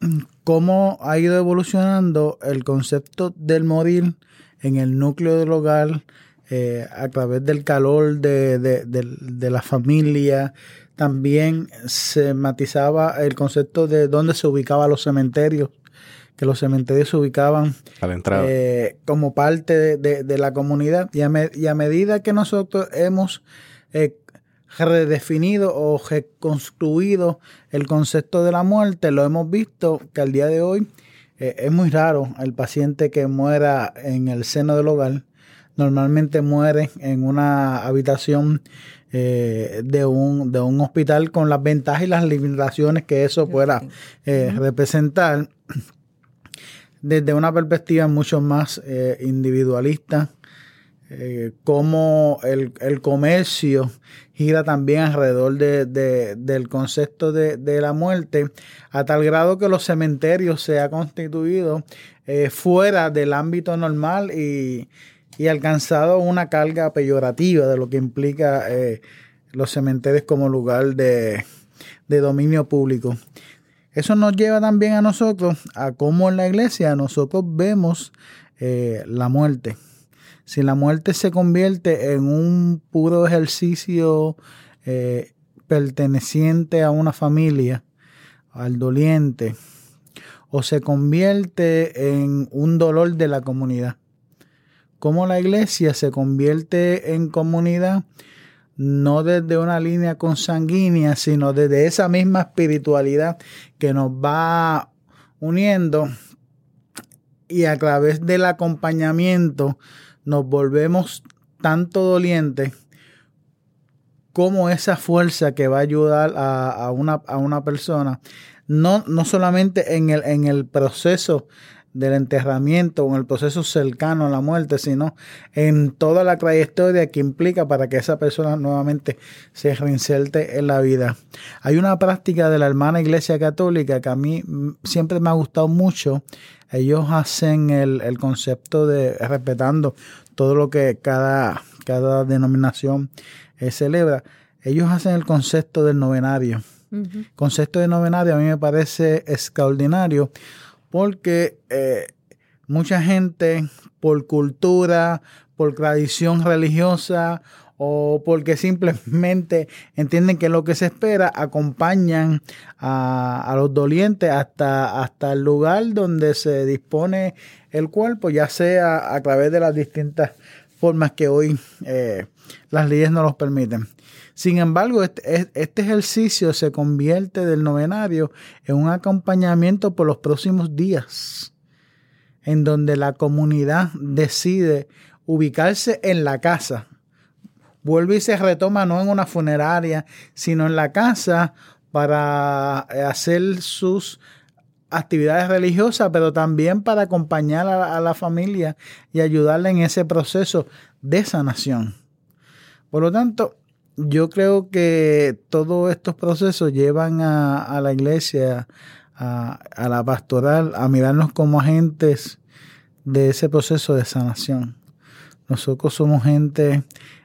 cómo ha ido evolucionando el concepto del morir en el núcleo del hogar eh, a través del calor de, de- de- de la familia. También se matizaba el concepto de dónde se ubicaban los cementerios, que los cementerios se ubicaban A la entrada. eh, como parte de, de- de la comunidad. Y a, me- y a medida que nosotros hemos eh, redefinido o reconstruido el concepto de la muerte, lo hemos visto que al día de hoy eh, es muy raro el paciente que muera en el seno del hogar. Normalmente muere en una habitación eh, de, un, de un hospital con las ventajas y las limitaciones que eso pueda eh, representar desde una perspectiva mucho más eh, individualista, eh, cómo el, el comercio gira también alrededor de- de- del concepto de, de la muerte, a tal grado que los cementerios se ha constituido eh, fuera del ámbito normal y, y alcanzado una carga peyorativa de lo que implica eh, los cementerios como lugar de, de dominio público. Eso nos lleva también a nosotros a cómo en la iglesia nosotros vemos eh, la muerte. Si la muerte se convierte en un puro ejercicio eh, perteneciente a una familia, al doliente, o se convierte en un dolor de la comunidad. Cómo la iglesia se convierte en comunidad no desde una línea consanguínea, sino desde esa misma espiritualidad que nos va uniendo. Y a través del acompañamiento nos volvemos tanto dolientes como esa fuerza que va a ayudar a, a una, a una persona, no, no solamente en el, en el proceso del enterramiento o en el proceso cercano a la muerte, sino en toda la trayectoria que implica para que esa persona nuevamente se reinserte en la vida. Hay una práctica de la hermana Iglesia Católica que a mí mm, siempre me ha gustado mucho. Ellos hacen el, el concepto de respetando todo lo que cada, cada denominación eh, celebra. Ellos hacen el concepto del novenario concepto de novenario a mí me parece extraordinario porque eh, mucha gente por cultura, por tradición religiosa o porque simplemente entienden que lo que se espera, acompañan a, a los dolientes hasta, hasta el lugar donde se dispone el cuerpo, ya sea a través de las distintas formas que hoy eh, las leyes no los permiten. Sin embargo, este, este, ejercicio se convierte del novenario en un acompañamiento por los próximos días, en donde la comunidad decide ubicarse en la casa. Vuelve y se retoma no en una funeraria, sino en la casa para hacer sus actividades religiosas, pero también para acompañar a, la familia y ayudarle en ese proceso de sanación. Por lo tanto, yo creo que todos estos procesos llevan a, la iglesia, a, la pastoral, a mirarnos como agentes de ese proceso de sanación. Nosotros somos gente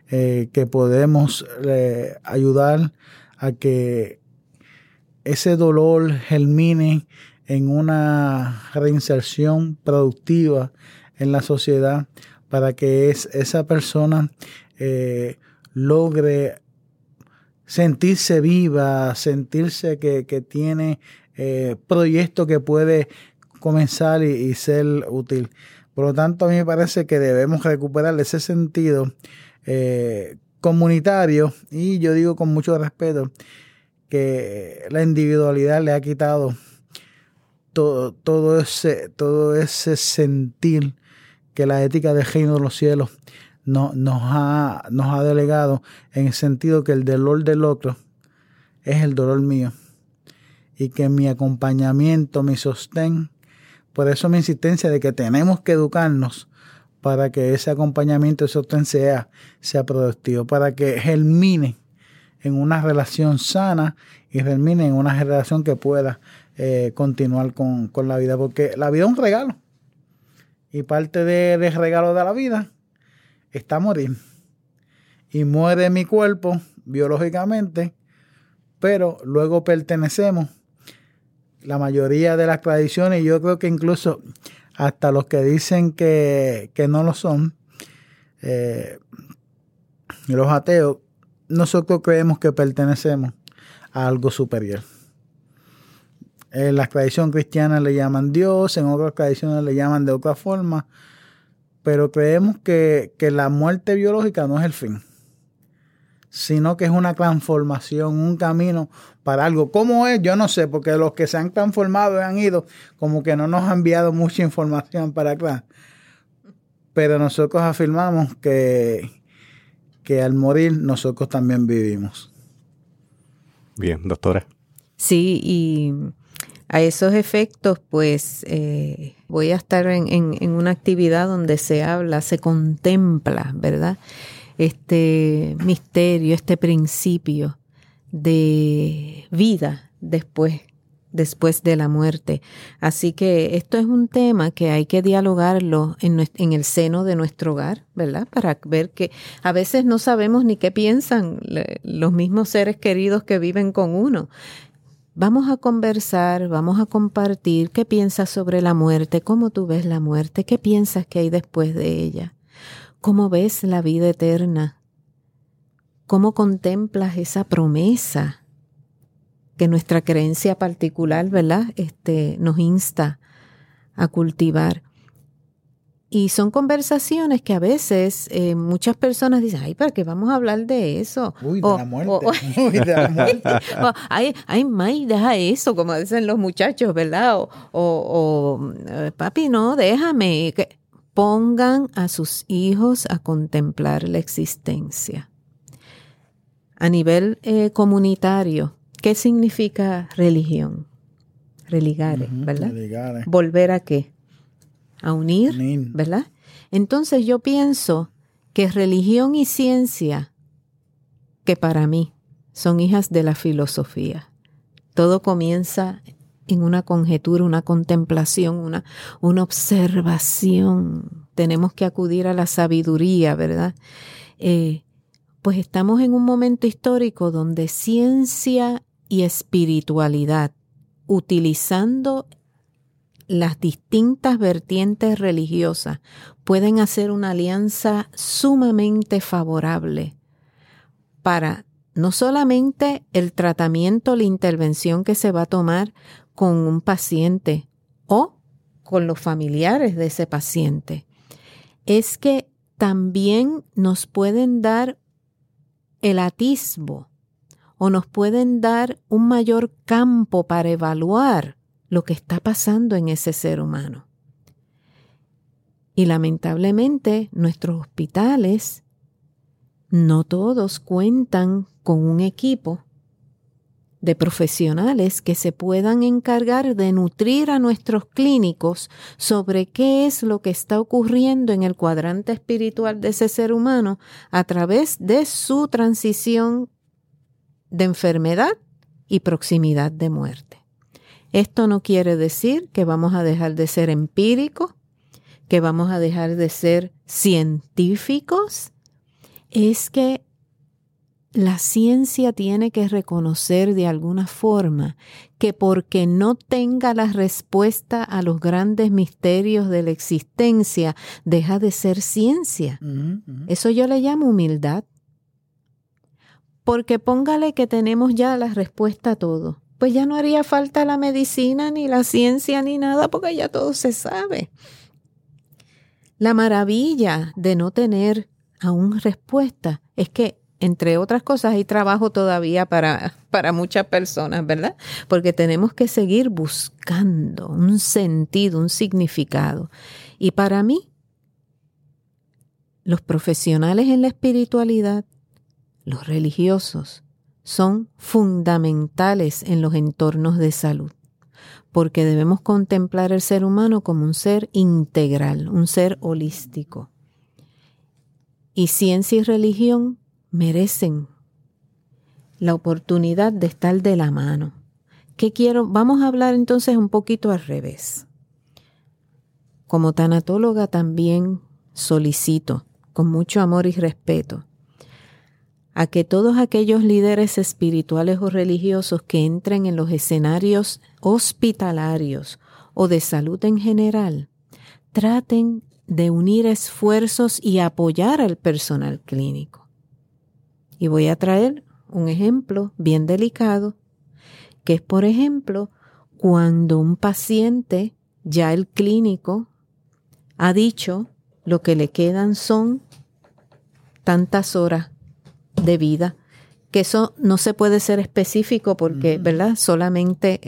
eh, que podemos eh, ayudar a que ese dolor germine en una reinserción productiva en la sociedad para que es, esa persona eh, logre sentirse viva, sentirse que, tiene eh, proyecto que puede comenzar y, ser útil. Por lo tanto, a mí me parece que debemos recuperar ese sentido eh, comunitario y yo digo con mucho respeto que la individualidad le ha quitado todo, todo, ese, todo ese sentir que la ética del reino de los cielos no, nos, ha, nos ha delegado en el sentido que el dolor del otro es el dolor mío y que mi acompañamiento, mi sostén, por eso mi insistencia de que tenemos que educarnos para que ese acompañamiento y sostén sea, sea productivo, para que germine en una relación sana y germine en una relación que pueda eh, continuar con, con, la vida, porque la vida es un regalo. Y parte del de regalo de la vida está morir. Y muere mi cuerpo biológicamente, pero luego pertenecemos. La mayoría de las tradiciones, yo creo que incluso hasta los que dicen que, no lo son, eh, los ateos, nosotros creemos que pertenecemos a algo superior. En la tradición cristiana le llaman Dios, en otras tradiciones le llaman de otra forma, pero creemos que, la muerte biológica no es el fin, sino que es una transformación, un camino para algo. ¿Cómo es? Yo no sé, porque los que se han transformado y han ido, como que no nos han enviado mucha información para acá. Pero nosotros afirmamos que, que al morir nosotros también vivimos. Bien, doctora. Sí, y a esos efectos, pues eh, voy a estar en, una actividad donde se habla, se contempla, ¿verdad? Este misterio, este principio de vida después después de la muerte. Así que esto es un tema que hay que dialogarlo en, en, el seno de nuestro hogar, ¿verdad? Para ver que a veces no sabemos ni qué piensan los mismos seres queridos que viven con uno. Vamos a conversar, vamos a compartir qué piensas sobre la muerte, cómo tú ves la muerte, qué piensas que hay después de ella, cómo ves la vida eterna, cómo contemplas esa promesa que nuestra creencia particular, ¿verdad? Este, nos insta a cultivar. Y son conversaciones que a veces eh, muchas personas dicen, ay, ¿para qué vamos a hablar de eso? Uy, de la muerte. Uy, de la muerte. ay, ay, May, deja eso, como dicen los muchachos, ¿verdad? O, o, eh, papi, no, déjame. Que pongan a sus hijos a contemplar la existencia. A nivel eh, comunitario, ¿qué significa religión? Religare, ¿verdad? Religare. ¿Volver a qué? A unir, ¿verdad? Entonces yo pienso que religión y ciencia, que para mí son hijas de la filosofía, todo comienza en una conjetura, una contemplación, una, una observación. Tenemos que acudir a la sabiduría, ¿verdad? Eh, pues estamos en un momento histórico donde ciencia y espiritualidad, utilizando las distintas vertientes religiosas pueden hacer una alianza sumamente favorable para no solamente el tratamiento, la intervención que se va a tomar con un paciente o con los familiares de ese paciente, es que también nos pueden dar el atisbo o nos pueden dar un mayor campo para evaluar lo que está pasando en ese ser humano. Y lamentablemente nuestros hospitales, no todos cuentan con un equipo de profesionales que se puedan encargar de nutrir a nuestros clínicos sobre qué es lo que está ocurriendo en el cuadrante espiritual de ese ser humano a través de su transición de enfermedad y proximidad de muerte. Esto no quiere decir que vamos a dejar de ser empíricos, que vamos a dejar de ser científicos, es que la ciencia tiene que reconocer de alguna forma que porque no tenga la respuesta a los grandes misterios de la existencia, deja de ser ciencia. Eso yo le llamo humildad. Porque póngale que tenemos ya la respuesta a todo. Pues ya no haría falta la medicina, ni la ciencia, ni nada, porque ya todo se sabe. La maravilla de no tener aún respuesta es que, entre otras cosas, hay trabajo todavía para, para muchas personas, ¿verdad? Porque tenemos que seguir buscando un sentido, un significado. Y para mí, los profesionales en la espiritualidad, los religiosos, son fundamentales en los entornos de salud porque debemos contemplar el ser humano como un ser integral, un ser holístico. Y ciencia y religión merecen la oportunidad de estar de la mano. ¿Qué quiero? Vamos a hablar entonces un poquito al revés. Como tanatóloga también solicito, con mucho amor y respeto, a que todos aquellos líderes espirituales o religiosos que entren en los escenarios hospitalarios o de salud en general, traten de unir esfuerzos y apoyar al personal clínico. Y voy a traer un ejemplo bien delicado, que es, por ejemplo, cuando un paciente, ya el clínico, ha dicho lo que le quedan son tantas horas de vida, que eso no se puede ser específico porque, ¿verdad? Solamente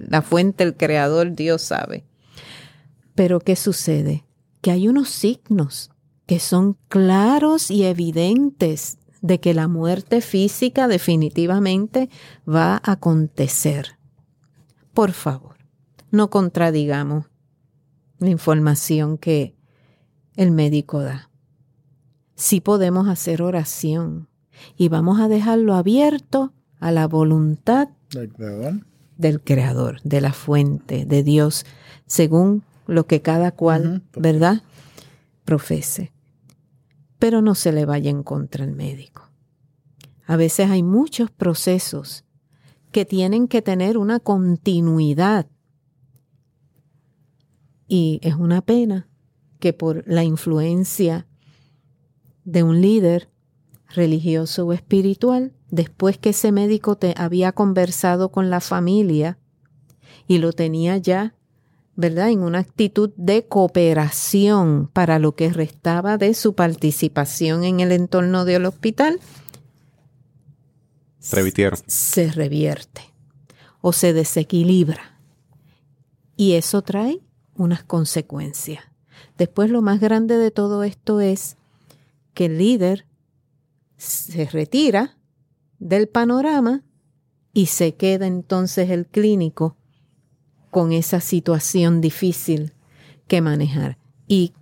la fuente, el creador, Dios sabe. Pero ¿qué sucede? Que hay unos signos que son claros y evidentes de que la muerte física definitivamente va a acontecer. Por favor, no contradigamos la información que el médico da. Sí podemos hacer oración, y vamos a dejarlo abierto a la voluntad del creador, de la fuente, de Dios, según lo que cada cual, ¿verdad?, profese. Pero no se le vaya en contra al médico. A veces hay muchos procesos que tienen que tener una continuidad. Y es una pena que por la influencia de un líder religioso o espiritual, después que ese médico te había conversado con la familia y lo tenía ya, ¿verdad?, en una actitud de cooperación para lo que restaba de su participación en el entorno del hospital, Se revierte o se desequilibra. Y eso trae unas consecuencias. Después lo más grande de todo esto es que el líder se retira del panorama y se queda entonces el clínico con esa situación difícil que manejar. Y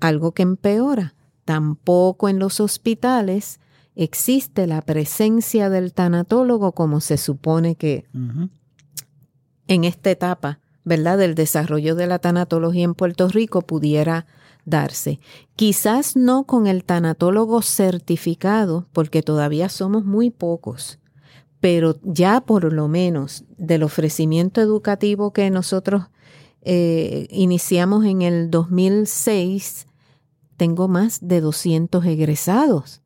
algo que empeora, tampoco en los hospitales existe la presencia del tanatólogo como se supone que en esta etapa, ¿verdad?, del desarrollo de la tanatología en Puerto Rico pudiera darse. Quizás no con el tanatólogo certificado, porque todavía somos muy pocos, pero ya por lo menos del ofrecimiento educativo que nosotros eh, iniciamos en el 2006, tengo más de 200 egresados.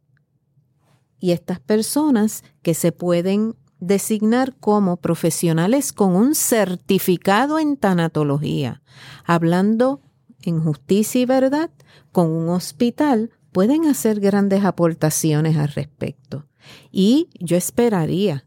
Y estas personas que se pueden designar como profesionales con un certificado en tanatología, hablando en justicia y verdad con un hospital pueden hacer grandes aportaciones al respecto. Y yo esperaría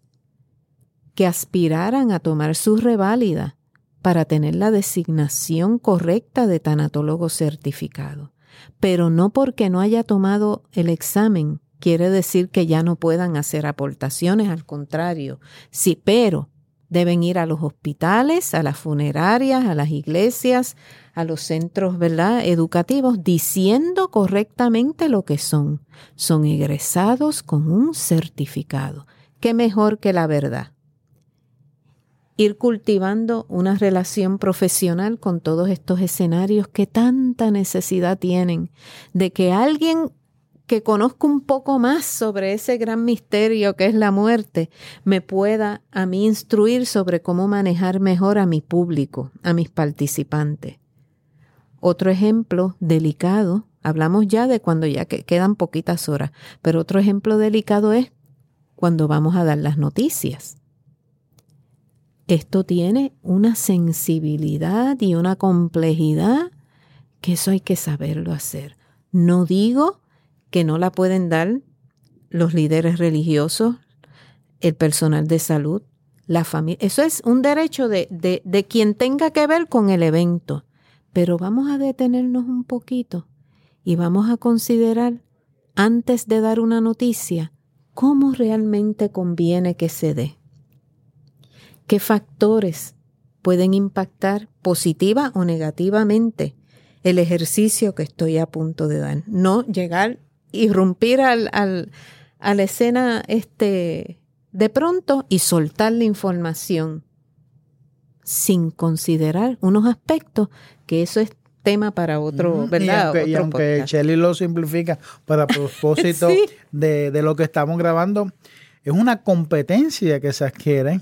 que aspiraran a tomar su reválida para tener la designación correcta de tanatólogo certificado. Pero no porque no haya tomado el examen quiere decir que ya no puedan hacer aportaciones, al contrario, sí, pero deben ir a los hospitales, a las funerarias, a las iglesias, a los centros ¿verdad? educativos, diciendo correctamente lo que son. Son egresados con un certificado. ¿Qué mejor que la verdad? Ir cultivando una relación profesional con todos estos escenarios que tanta necesidad tienen de que alguien que conozca un poco más sobre ese gran misterio que es la muerte, me pueda a mí instruir sobre cómo manejar mejor a mi público, a mis participantes. Otro ejemplo delicado, hablamos ya de cuando ya quedan poquitas horas, pero otro ejemplo delicado es cuando vamos a dar las noticias. Esto tiene una sensibilidad y una complejidad que eso hay que saberlo hacer. No digo que no la pueden dar los líderes religiosos, el personal de salud, la familia. Eso es un derecho de, de, de quien tenga que ver con el evento. Pero vamos a detenernos un poquito y vamos a considerar, antes de dar una noticia, cómo realmente conviene que se dé. ¿Qué factores pueden impactar positiva o negativamente el ejercicio que estoy a punto de dar? No llegar irrumpir al, al, a la escena este, de pronto y soltar la información sin considerar unos aspectos que eso es tema para otro, ¿verdad? Y aunque, Shelly lo simplifica para propósito de, de, lo que estamos grabando, es una competencia que se adquiere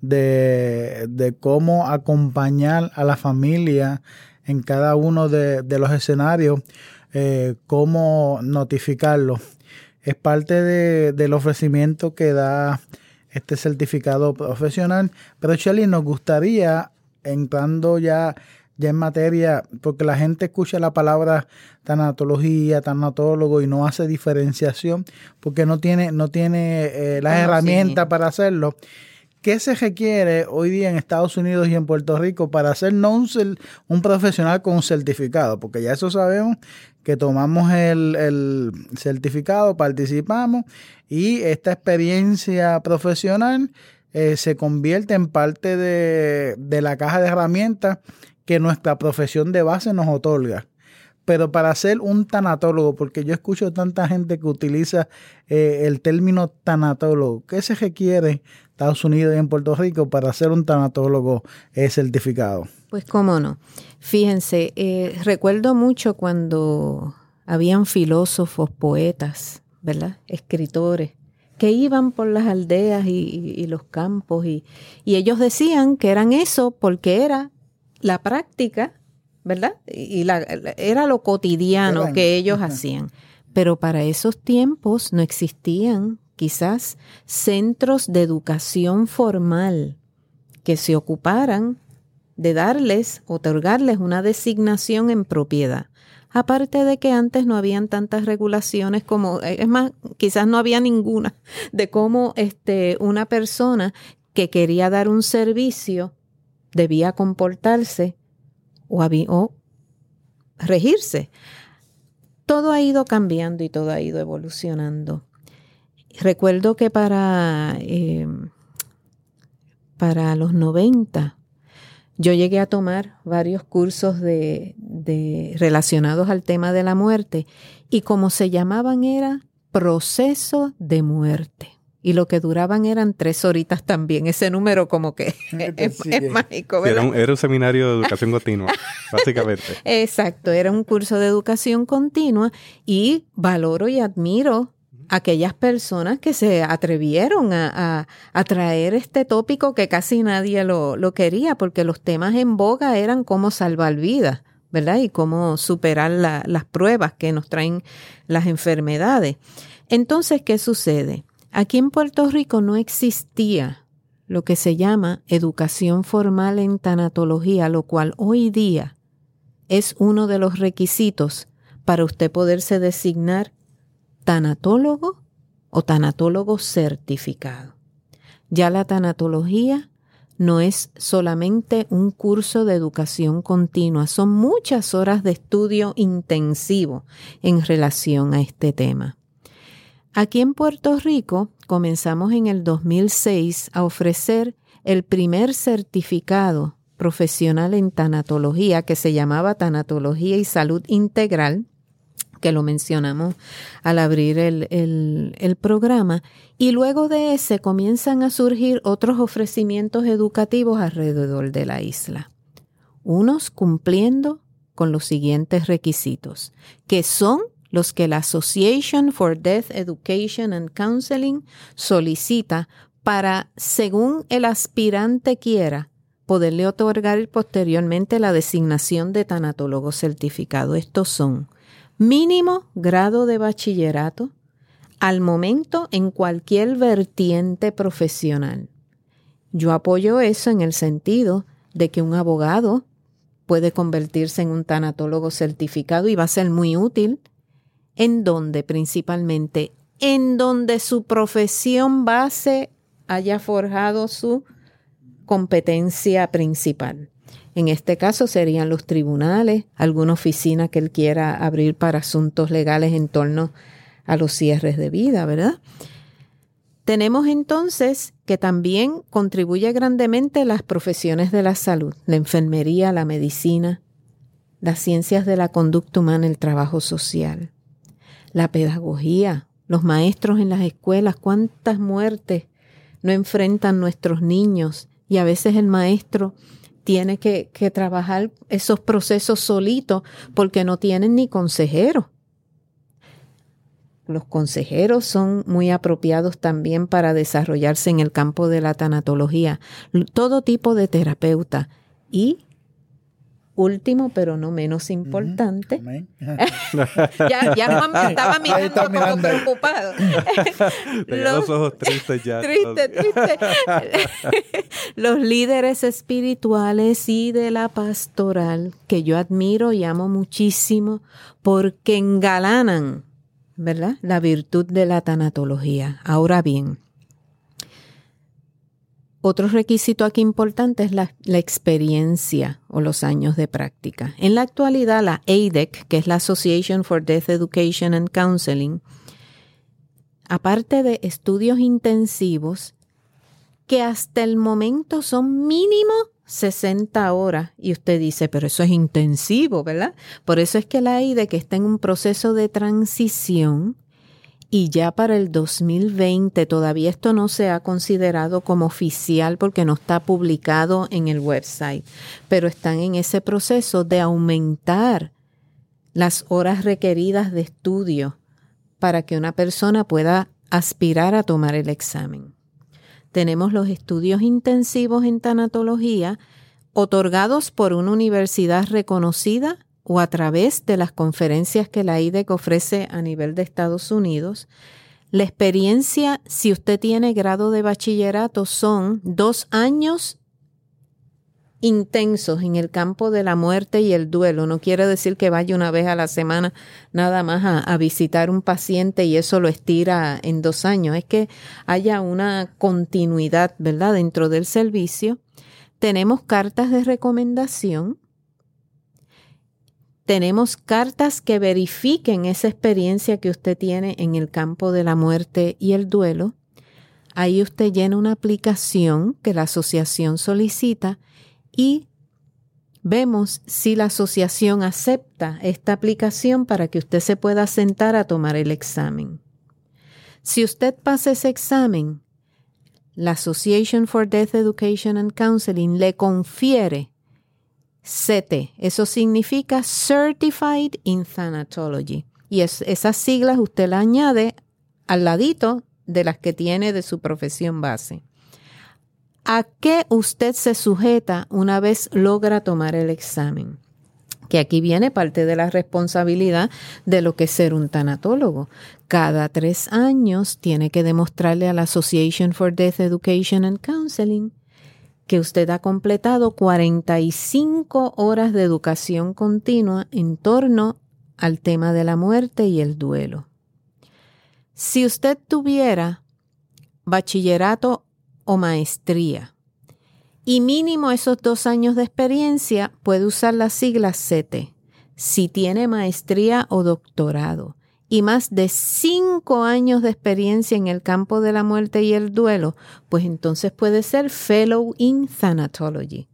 de, de cómo acompañar a la familia en cada uno de, de los escenarios eh, cómo notificarlo. Es parte de, del ofrecimiento que da este certificado profesional. Pero Shelly, nos gustaría, entrando ya, ya en materia, porque la gente escucha la palabra tanatología, tanatólogo y no hace diferenciación, porque no tiene, no tiene eh, las herramientas para hacerlo. ¿Qué se requiere hoy día en Estados Unidos y en Puerto Rico para ser no un, un profesional con un certificado? Porque ya eso sabemos que tomamos el, certificado, participamos y esta experiencia profesional eh, se convierte en parte de, de la caja de herramientas que nuestra profesión de base nos otorga pero para ser un tanatólogo, porque yo escucho tanta gente que utiliza eh, el término tanatólogo, ¿qué se requiere en Estados Unidos y en Puerto Rico para ser un tanatólogo eh, certificado? Pues cómo no. Fíjense, eh, recuerdo mucho cuando habían filósofos, poetas, ¿verdad? Escritores que iban por las aldeas y, los campos y, y ellos decían que eran eso porque era la práctica ¿verdad? Y la, era lo cotidiano que ellos hacían. Pero para esos tiempos no existían quizás centros de educación formal que se ocuparan de darles, otorgarles una designación en propiedad. Aparte de que antes no habían tantas regulaciones como, es más, quizás no había ninguna de cómo este, una persona que quería dar un servicio debía comportarse o, regirse. Todo ha ido cambiando y todo ha ido evolucionando. Recuerdo que para, eh, para los 90 yo llegué a tomar varios cursos de, de, relacionados al tema de la muerte y como se llamaban era proceso de muerte y lo que duraban eran tres horitas también. Ese número como que es, mágico. Era un, era un, seminario de educación continua, básicamente. Exacto, era un curso de educación continua y valoro y admiro a aquellas personas que se atrevieron a, a, traer este tópico que casi nadie lo, lo quería, porque los temas en boga eran cómo salvar vidas. ¿verdad? Y cómo superar las pruebas que nos traen las enfermedades. Entonces, ¿qué sucede? Aquí en Puerto Rico no existía lo que se llama educación formal en tanatología, lo cual hoy día es uno de los requisitos para usted poderse designar tanatólogo o tanatólogo certificado. Ya la tanatología no es solamente un curso de educación continua, son muchas horas de estudio intensivo en relación a este tema. Aquí en Puerto Rico comenzamos en el 2006 a ofrecer el primer certificado profesional en tanatología que se llamaba Tanatología y Salud Integral, que lo mencionamos al abrir el, el, programa, y luego de ese comienzan a surgir otros ofrecimientos educativos alrededor de la isla, unos cumpliendo con los siguientes requisitos, que son los que la Association for Death Education and Counseling solicita para, según el aspirante quiera, poderle otorgar posteriormente la designación de tanatólogo certificado. Estos son mínimo grado de bachillerato al momento en cualquier vertiente profesional. Yo apoyo eso en el sentido de que un abogado puede convertirse en un tanatólogo certificado y va a ser muy útil en donde principalmente, en donde su profesión base haya forjado su competencia principal. En este caso serían los tribunales, alguna oficina que él quiera abrir para asuntos legales en torno a los cierres de vida, ¿verdad? Tenemos entonces que también contribuye grandemente las profesiones de la salud, la enfermería, la medicina, las ciencias de la conducta humana, el trabajo social la pedagogía, los maestros en las escuelas, cuántas muertes no enfrentan nuestros niños. Y a veces el maestro tiene que, trabajar esos procesos solitos porque no tienen ni consejeros. Los consejeros son muy apropiados también para desarrollarse en el campo de la tanatología, todo tipo de terapeuta. Y último, pero no menos importante. ya, ya Juan me estaba mirando como preocupado. los, los, ojos tristes ya. Triste, triste. los líderes espirituales y de la pastoral, que yo admiro y amo muchísimo, porque engalanan, ¿verdad? La virtud de la tanatología. Ahora bien, otro requisito aquí importante es la, experiencia o los años de práctica. En la actualidad, la ADEC, que es la Association for Death Education and Counseling, aparte de estudios intensivos, que hasta el momento son mínimo 60 horas, y usted dice, pero eso es intensivo, ¿verdad? Por eso es que la AIDEC está en un proceso de transición y ya para el 2020 todavía esto no se ha considerado como oficial porque no está publicado en el website, pero están en ese proceso de aumentar las horas requeridas de estudio para que una persona pueda aspirar a tomar el examen. Tenemos los estudios intensivos en tanatología otorgados por una universidad reconocida o a través de las conferencias que la IDEC ofrece a nivel de Estados Unidos. La experiencia, si usted tiene grado de bachillerato, son dos años intensos en el campo de la muerte y el duelo. No quiere decir que vaya una vez a la semana nada más a, a, visitar un paciente y eso lo estira en dos años. Es que haya una continuidad, ¿verdad?, dentro del servicio. Tenemos cartas de recomendación tenemos cartas que verifiquen esa experiencia que usted tiene en el campo de la muerte y el duelo. Ahí usted llena una aplicación que la asociación solicita y vemos si la asociación acepta esta aplicación para que usted se pueda sentar a tomar el examen. Si usted pasa ese examen, la Association for Death Education and Counseling le confiere CT. Eso significa Certified in Thanatology. Y esas siglas usted las añade al ladito de las que tiene de su profesión base. ¿A qué usted se sujeta una vez logra tomar el examen? Que aquí viene parte de la responsabilidad de lo que es ser un tanatólogo. Cada tres años tiene que demostrarle a la Association for Death Education and Counseling que usted ha completado 45 horas de educación continua en torno al tema de la muerte y el duelo. Si usted tuviera bachillerato o maestría y mínimo esos dos años de experiencia, puede usar las siglas CT. Si tiene maestría o doctorado y más de cinco años de experiencia en el campo de la muerte y el duelo, pues entonces puede ser Fellow in Thanatology.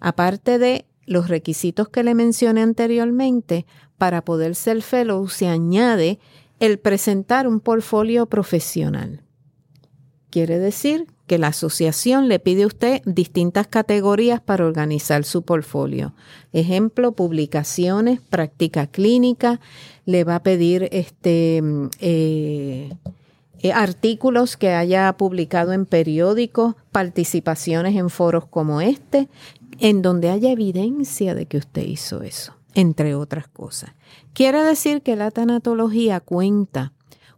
Aparte de los requisitos que le mencioné anteriormente, para poder ser Fellow se añade el presentar un portfolio profesional. Quiere decir que la asociación le pide a usted distintas categorías para organizar su portfolio. Ejemplo, publicaciones, práctica clínica, le va a pedir este, eh, eh, artículos que haya publicado en periódicos, participaciones en foros como este, en donde haya evidencia de que usted hizo eso, entre otras cosas. Quiere decir que la tanatología cuenta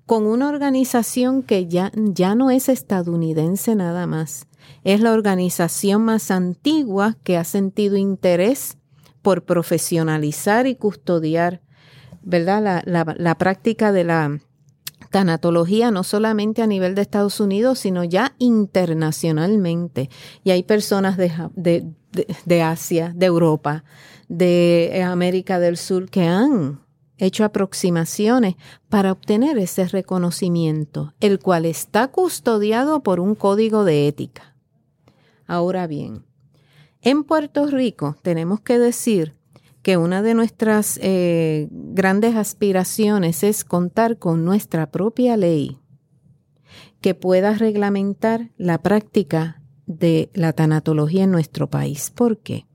con una organización que ya, ya no es estadounidense nada más. Es la organización más antigua que ha sentido interés por profesionalizar y custodiar ¿verdad? La, práctica de la tanatología no solamente a nivel de Estados Unidos, sino ya internacionalmente. Y hay personas de, de Asia, de Europa, de América del Sur que han hecho aproximaciones para obtener ese reconocimiento, el cual está custodiado por un código de ética. Ahora bien, en Puerto Rico tenemos que decir que una de nuestras eh, grandes aspiraciones es contar con nuestra propia ley que pueda reglamentar la práctica de la tanatología en nuestro país. ¿Por qué?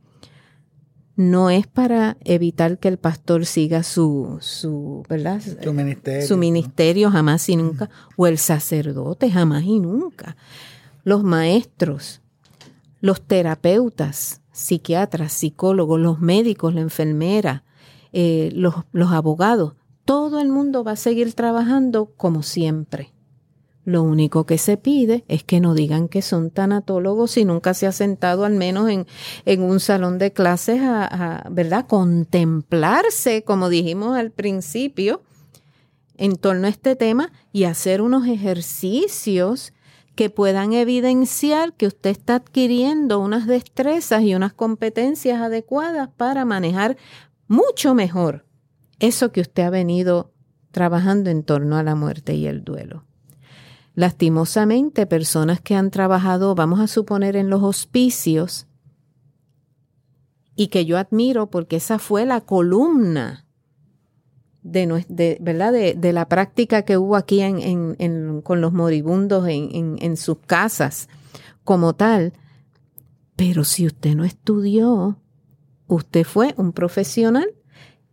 No es para evitar que el pastor siga su, su, ¿verdad? su ministerio, su ministerio jamás y nunca, o el sacerdote jamás y nunca. Los maestros, los terapeutas, psiquiatras, psicólogos, los médicos, la enfermera, eh, los, los abogados, todo el mundo va a seguir trabajando como siempre. Lo único que se pide es que no digan que son tanatólogos si nunca se ha sentado al menos en, un salón de clases a, ¿verdad? Contemplarse, como dijimos al principio, en torno a este tema y hacer unos ejercicios que puedan evidenciar que usted está adquiriendo unas destrezas y unas competencias adecuadas para manejar mucho mejor eso que usted ha venido trabajando en torno a la muerte y el duelo. Lastimosamente, personas que han trabajado, vamos a suponer, en los hospicios, y que yo admiro porque esa fue la columna de, ¿verdad? De, la práctica que hubo aquí en, con los moribundos en, sus casas como tal. Pero si usted no estudió, usted fue un profesional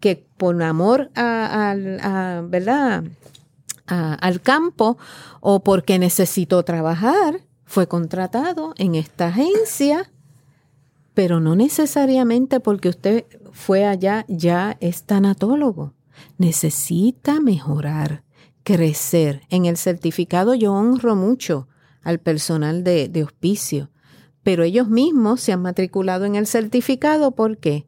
que por amor a, a ¿verdad? Al campo o porque necesitó trabajar, fue contratado en esta agencia, pero no necesariamente porque usted fue allá ya es tanatólogo. Necesita mejorar, crecer. En el certificado yo honro mucho al personal de, de hospicio, pero ellos mismos se han matriculado en el certificado. ¿Por qué?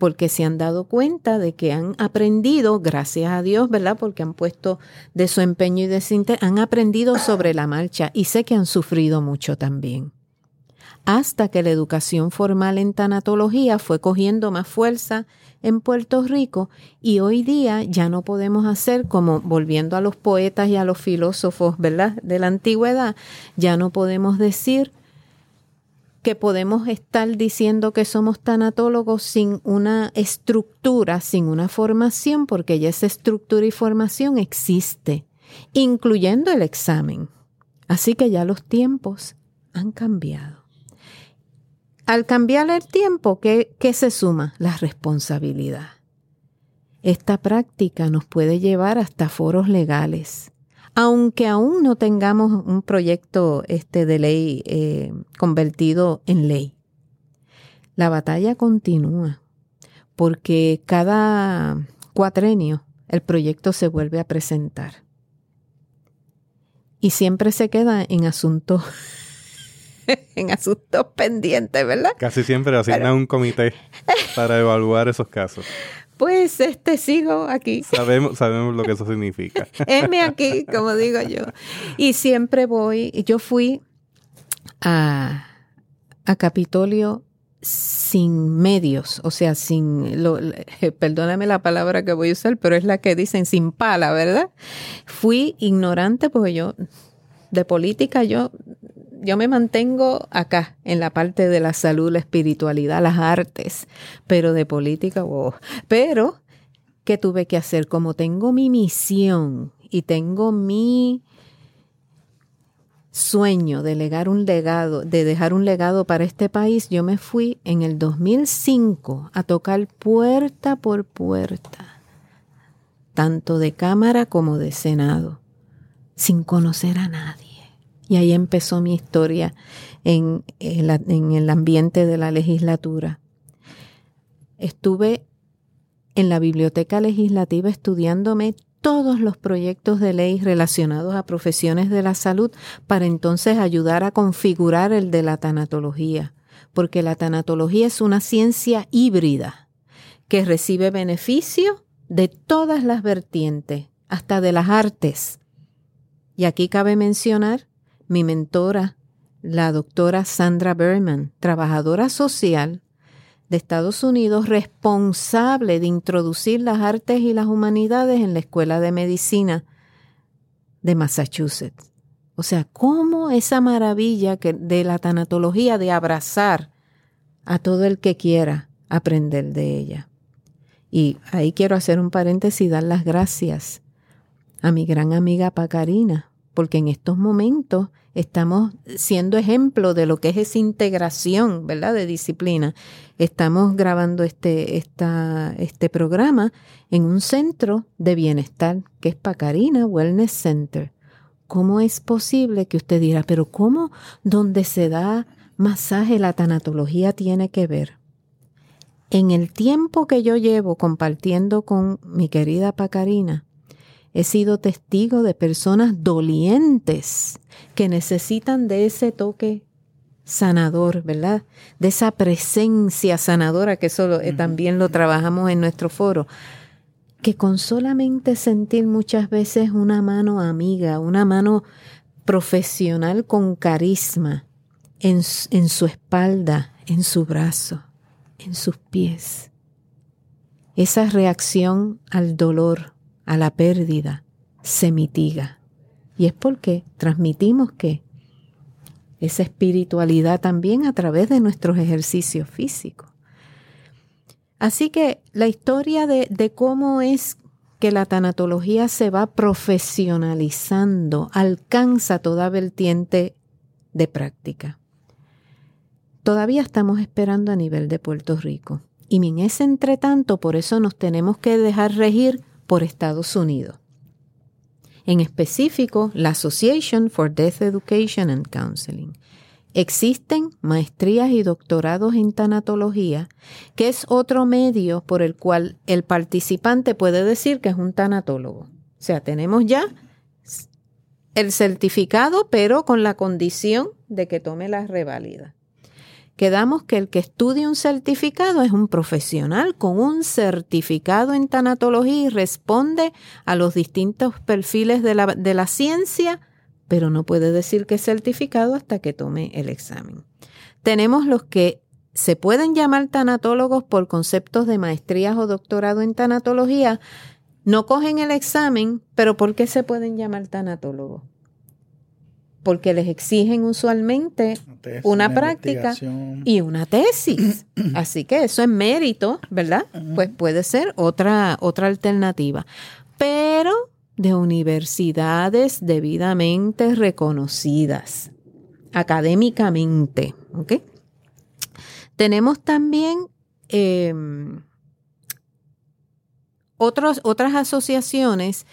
Porque se han dado cuenta de que han aprendido, gracias a Dios, ¿verdad? Porque han puesto de su empeño y de su interés, han aprendido sobre la marcha y sé que han sufrido mucho también. Hasta que la educación formal en tanatología fue cogiendo más fuerza en Puerto Rico y hoy día ya no podemos hacer como volviendo a los poetas y a los filósofos, ¿verdad? De la antigüedad, ya no podemos decir que podemos estar diciendo que somos tanatólogos sin una estructura, sin una formación, porque ya esa estructura y formación existe, incluyendo el examen. Así que ya los tiempos han cambiado. Al cambiar el tiempo, ¿qué, qué se suma? La responsabilidad. Esta práctica nos puede llevar hasta foros legales aunque aún no tengamos un proyecto este de ley eh, convertido en ley. La batalla continúa porque cada cuatrenio el proyecto se vuelve a presentar. Y siempre se queda en asuntos en asuntos pendientes, ¿verdad? Casi siempre asigna un comité para evaluar esos casos pues este sigo aquí. Sabemos, sabemos lo que eso significa. Heme aquí, como digo yo. Y siempre voy, yo fui a, a Capitolio sin medios, o sea, sin, lo, perdóname la palabra que voy a usar, pero es la que dicen sin pala, ¿verdad? Fui ignorante porque yo, de política, yo, yo me mantengo acá, en la parte de la salud, la espiritualidad, las artes, pero de política, wow. Pero, ¿qué tuve que hacer? Como tengo mi misión y tengo mi sueño de legar un legado, de dejar un legado para este país, yo me fui en el 2005 a tocar puerta por puerta, tanto de Cámara como de Senado, sin conocer a nadie. Y ahí empezó mi historia en, el ambiente de la legislatura. Estuve en la biblioteca legislativa estudiándome todos los proyectos de ley relacionados a profesiones de la salud para entonces ayudar a configurar el de la tanatología, porque la tanatología es una ciencia híbrida que recibe beneficio de todas las vertientes, hasta de las artes. Y aquí cabe mencionar mi mentora, la doctora Sandra Berman, trabajadora social de Estados Unidos responsable de introducir las artes y las humanidades en la Escuela de Medicina de Massachusetts. O sea, cómo esa maravilla que de la tanatología de abrazar a todo el que quiera aprender de ella. Y ahí quiero hacer un paréntesis y dar las gracias a mi gran amiga Pacarina, porque en estos momentos estamos siendo ejemplo de lo que es esa integración, ¿verdad?, de disciplina. Estamos grabando este, esta, este programa en un centro de bienestar que es Pacarina Wellness Center. ¿Cómo es posible que usted dirá, pero cómo donde se da masaje la tanatología tiene que ver? En el tiempo que yo llevo compartiendo con mi querida Pacarina, He sido testigo de personas dolientes que necesitan de ese toque sanador, ¿verdad? De esa presencia sanadora que eso eh, también lo trabajamos en nuestro foro. Que con solamente sentir muchas veces una mano amiga, una mano profesional con carisma en, en su espalda, en su brazo, en sus pies. Esa reacción al dolor, a la pérdida se mitiga. Y es porque transmitimos que esa espiritualidad también a través de nuestros ejercicios físicos. Así que la historia de, de cómo es que la tanatología se va profesionalizando, alcanza toda vertiente de práctica. Todavía estamos esperando a nivel de Puerto Rico. Y en ese entretanto, por eso nos tenemos que dejar regir por Estados Unidos. En específico, la Association for Death Education and Counseling. Existen maestrías y doctorados en tanatología, que es otro medio por el cual el participante puede decir que es un tanatólogo. O sea, tenemos ya el certificado, pero con la condición de que tome la reválida quedamos que el que estudie un certificado es un profesional con un certificado en tanatología y responde a los distintos perfiles de la, de la ciencia, pero no puede decir que es certificado hasta que tome el examen. Tenemos los que se pueden llamar tanatólogos por conceptos de maestrías o doctorado en tanatología, no cogen el examen, pero ¿por qué se pueden llamar tanatólogos? Porque les exigen usualmente una, práctica y una tesis. Así que eso es mérito, ¿verdad? Pues puede ser otra, otra alternativa. Pero de universidades debidamente reconocidas académicamente. ¿ok? Tenemos también em, otras asociaciones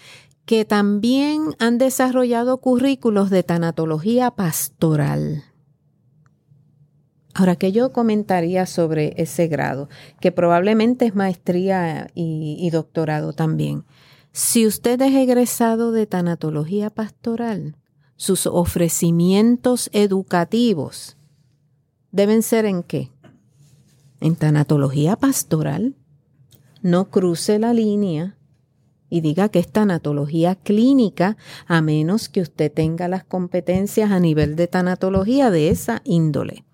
que también han desarrollado currículos de tanatología pastoral. Ahora, ¿qué yo comentaría sobre ese grado? Que probablemente es maestría y, y doctorado también. Si usted es egresado de tanatología pastoral, sus ofrecimientos educativos deben ser en qué? En tanatología pastoral. No cruce la línea y diga que es tanatología clínica, a menos que usted tenga las competencias a nivel de tanatología de esa índole.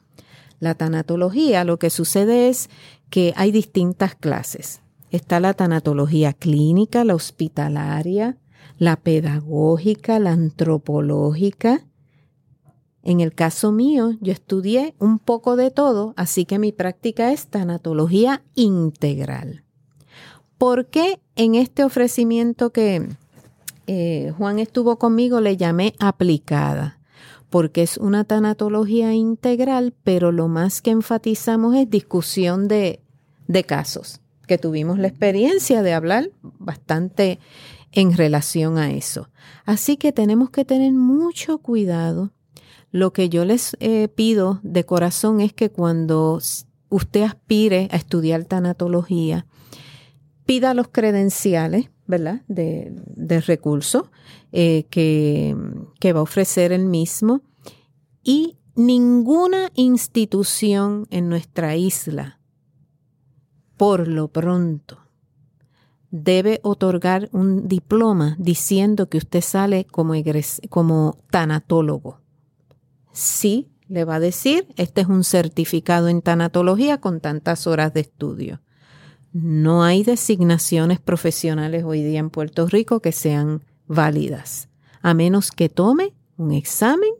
La tanatología, lo que sucede es que hay distintas clases. Está la tanatología clínica, la hospitalaria, la pedagógica, la antropológica. En el caso mío, yo estudié un poco de todo, así que mi práctica es tanatología integral. ¿Por qué en este ofrecimiento que eh, Juan estuvo conmigo le llamé aplicada? Porque es una tanatología integral, pero lo más que enfatizamos es discusión de, de casos, que tuvimos la experiencia de hablar bastante en relación a eso. Así que tenemos que tener mucho cuidado. Lo que yo les eh, pido de corazón es que cuando usted aspire a estudiar tanatología, pida los credenciales, ¿verdad? De, de recurso eh, que, que va a ofrecer el mismo. Y ninguna institución en nuestra isla, por lo pronto, debe otorgar un diploma diciendo que usted sale como, como tanatólogo. Sí, le va a decir, este es un certificado en tanatología con tantas horas de estudio. No hay designaciones profesionales hoy día en Puerto Rico que sean válidas, a menos que tome un examen,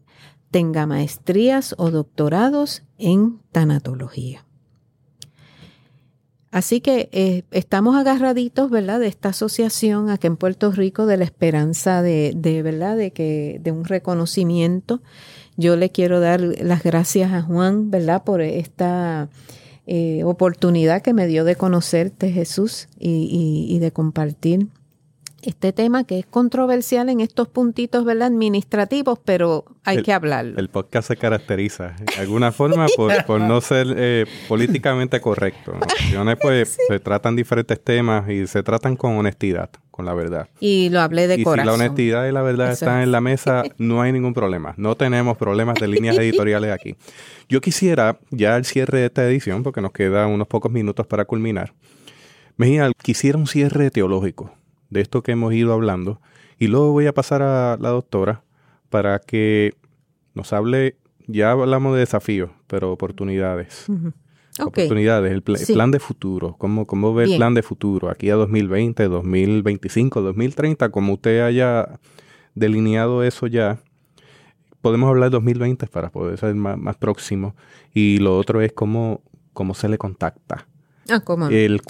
tenga maestrías o doctorados en tanatología. Así que eh, estamos agarraditos, ¿verdad? De esta asociación aquí en Puerto Rico de la esperanza de, de, ¿verdad? De que de un reconocimiento. Yo le quiero dar las gracias a Juan, ¿verdad? Por esta eh, oportunidad que me dio de conocerte, Jesús, y, y de compartir este tema que es controversial en estos puntitos ¿verdad? administrativos, pero hay que hablarlo. El podcast se caracteriza de alguna forma por, no ser eh, políticamente correcto. En pues se tratan diferentes temas y se tratan con honestidad, con la verdad. Y lo hablé de y corazón. Si la honestidad y la verdad están en la mesa, no hay ningún problema. No tenemos problemas de líneas editoriales aquí. Yo quisiera, ya al cierre de esta edición, porque nos quedan unos pocos minutos para culminar, Mejía, quisiera un cierre teológico de esto que hemos ido hablando. Y luego voy a pasar a la doctora para que nos hable, ya hablamos de desafíos, pero oportunidades. Oportunidades, el, plan de futuro, cómo, cómo ve el plan de futuro aquí a 2020, 2025, 2030, como usted haya delineado eso ya. Podemos hablar de 2020 para poder ser más, más próximo. Y lo otro es cómo, cómo se le contacta Ah, el,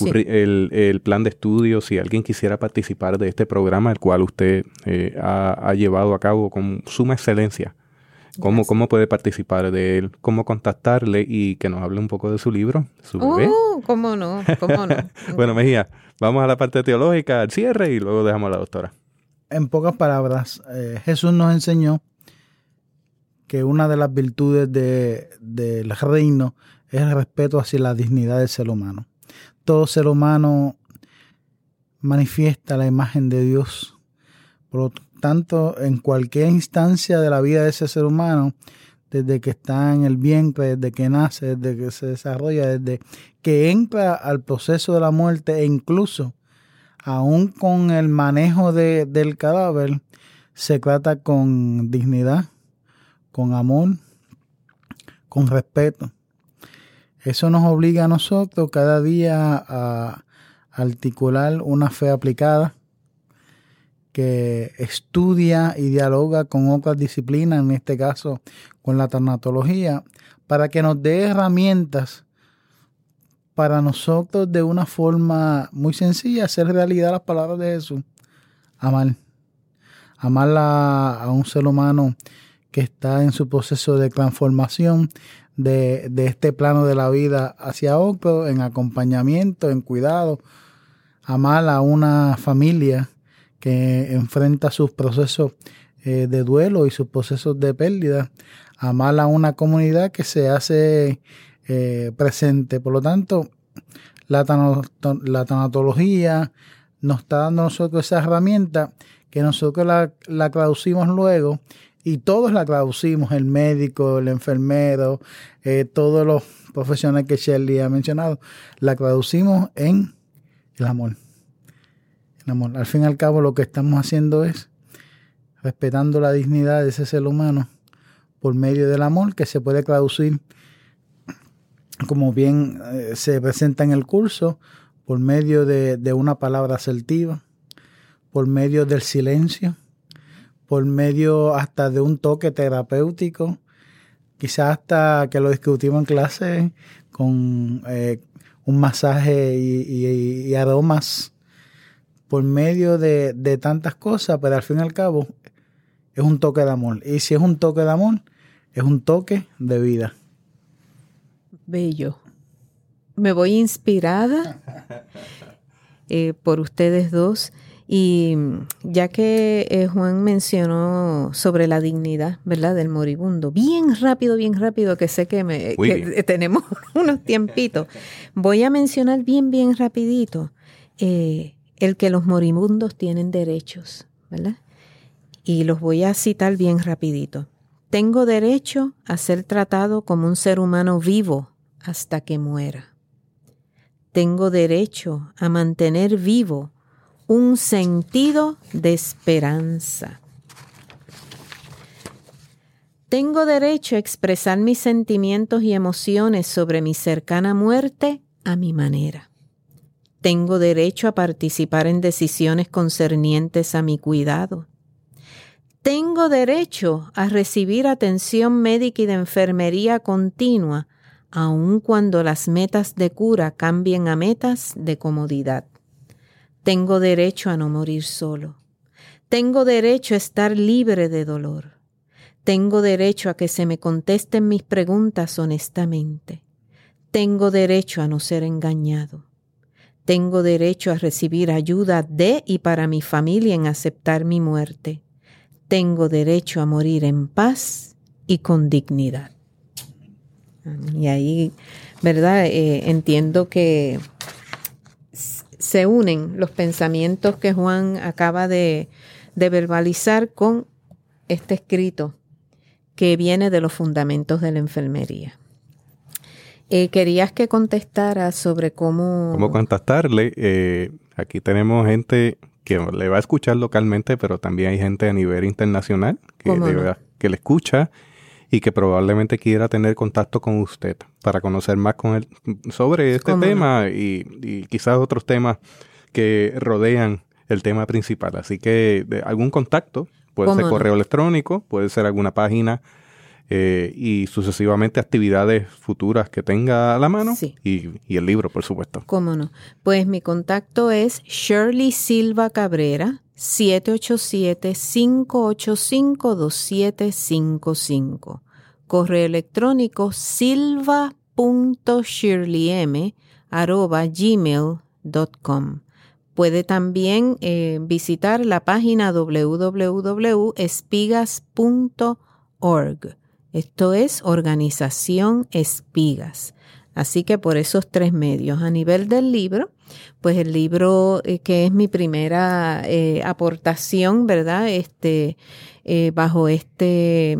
el, plan de estudio, si alguien quisiera participar de este programa, el cual usted eh, ha, llevado a cabo con suma excelencia. ¿Cómo, ¿Cómo puede participar de él? ¿Cómo contactarle y que nos hable un poco de su libro? Su oh, ¿Cómo no? ¿Cómo no? bueno, Mejía, vamos a la parte teológica, al cierre y luego dejamos a la doctora. En pocas palabras, eh, Jesús nos enseñó que una de las virtudes de, del reino es el respeto hacia la dignidad del ser humano. Todo ser humano manifiesta la imagen de Dios. Por lo tanto, en cualquier instancia de la vida de ese ser humano, desde que está en el vientre, desde que nace, desde que se desarrolla, desde que entra al proceso de la muerte e incluso aún con el manejo de, del cadáver, se trata con dignidad, con amor, con respeto. Eso nos obliga a nosotros cada día a articular una fe aplicada que estudia y dialoga con otras disciplinas, en este caso con la tanatología, para que nos dé herramientas para nosotros de una forma muy sencilla hacer realidad las palabras de Jesús. Amar. Amar a, a un ser humano que está en su proceso de transformación, de, este plano de la vida hacia otro, en acompañamiento, en cuidado, amar a una familia que enfrenta sus procesos eh, de duelo y sus procesos de pérdida, amar a una comunidad que se hace eh, presente. Por lo tanto, la, la tanatología nos está dando a nosotros esa herramienta que nosotros la, la traducimos luego y todos la traducimos, el médico, el enfermero, eh, todos los profesionales que Shirley ha mencionado, la traducimos en el amor. El amor. Al fin y al cabo lo que estamos haciendo es respetando la dignidad de ese ser humano por medio del amor que se puede traducir como bien eh, se presenta en el curso, por medio de, de una palabra asertiva, por medio del silencio, por medio hasta de un toque terapéutico, quizás hasta que lo discutimos en clase con eh, un masaje y, aromas, por medio de, de, tantas cosas, pero al fin y al cabo es un toque de amor. Y si es un toque de amor, es un toque de vida. Bello. Me voy inspirada eh, por ustedes dos. Y ya que eh, Juan mencionó sobre la dignidad, ¿verdad?, del moribundo, bien rápido, bien rápido, que sé que, me, tenemos unos tiempitos, voy a mencionar bien, bien rapidito eh, el que los moribundos tienen derechos, ¿verdad? Y los voy a citar bien rapidito. Tengo derecho a ser tratado como un ser humano vivo hasta que muera. Tengo derecho a mantener vivo un sentido de esperanza. Tengo derecho a expresar mis sentimientos y emociones sobre mi cercana muerte a mi manera. Tengo derecho a participar en decisiones concernientes a mi cuidado. Tengo derecho a recibir atención médica y de enfermería continua, aun cuando las metas de cura cambien a metas de comodidad. Tengo derecho a no morir solo. Tengo derecho a estar libre de dolor. Tengo derecho a que se me contesten mis preguntas honestamente. Tengo derecho a no ser engañado. Tengo derecho a recibir ayuda de y para mi familia en aceptar mi muerte. Tengo derecho a morir en paz y con dignidad. Y ahí, ¿verdad? Eh, entiendo que se unen los pensamientos que Juan acaba de, verbalizar con este escrito que viene de los fundamentos de la enfermería. Eh, querías que contestara sobre cómo... Cómo contestarle. Eh, aquí tenemos gente que le va a escuchar localmente, pero también hay gente a nivel internacional que, que le escucha y que probablemente quiera tener contacto con usted para conocer más con él sobre este tema y, quizás otros temas que rodean el tema principal. Así que algún contacto, puede ser correo electrónico, puede ser alguna página eh, y sucesivamente actividades futuras que tenga a la mano y, y, el libro, por supuesto. ¿Cómo no? Pues mi contacto es Shirley Silva Cabrera, 787-585-2755. Correo electrónico silva.shirleym.gmail.com. Puede también eh, visitar la página www.espigas.org. Esto es Organización Espigas. Así que por esos tres medios. A nivel del libro, pues el libro eh, que es mi primera eh, aportación, ¿verdad? Este, bajo este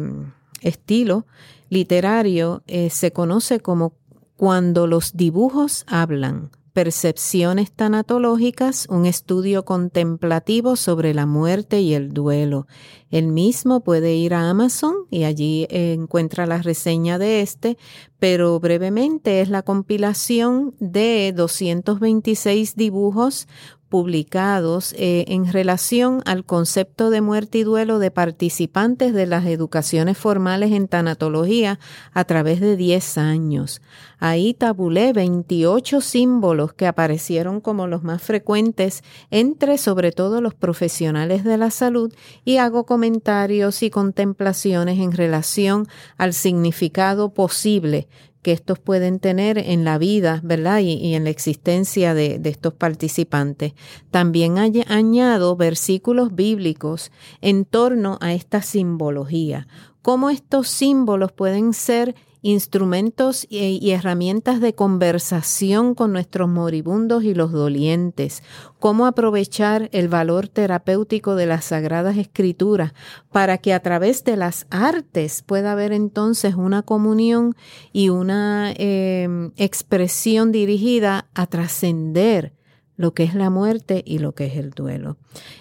estilo literario, se conoce como Cuando los dibujos hablan, Percepciones tanatológicas, un estudio contemplativo sobre la muerte y el duelo. El mismo puede ir a Amazon y allí encuentra la reseña de este, pero brevemente es la compilación de 226 dibujos publicados eh, en relación al concepto de muerte y duelo de participantes de las educaciones formales en tanatología a través de 10 años. Ahí tabulé 28 símbolos que aparecieron como los más frecuentes entre sobre todo los profesionales de la salud y hago comentarios y contemplaciones en relación al significado posible que estos pueden tener en la vida, ¿verdad? Y, en la existencia de, estos participantes. También añado versículos bíblicos en torno a esta simbología. Cómo estos símbolos pueden ser instrumentos y, herramientas de conversación con nuestros moribundos y los dolientes, cómo aprovechar el valor terapéutico de las sagradas escrituras para que a través de las artes pueda haber entonces una comunión y una em, expresión dirigida a trascender lo que es la muerte y lo que es el duelo.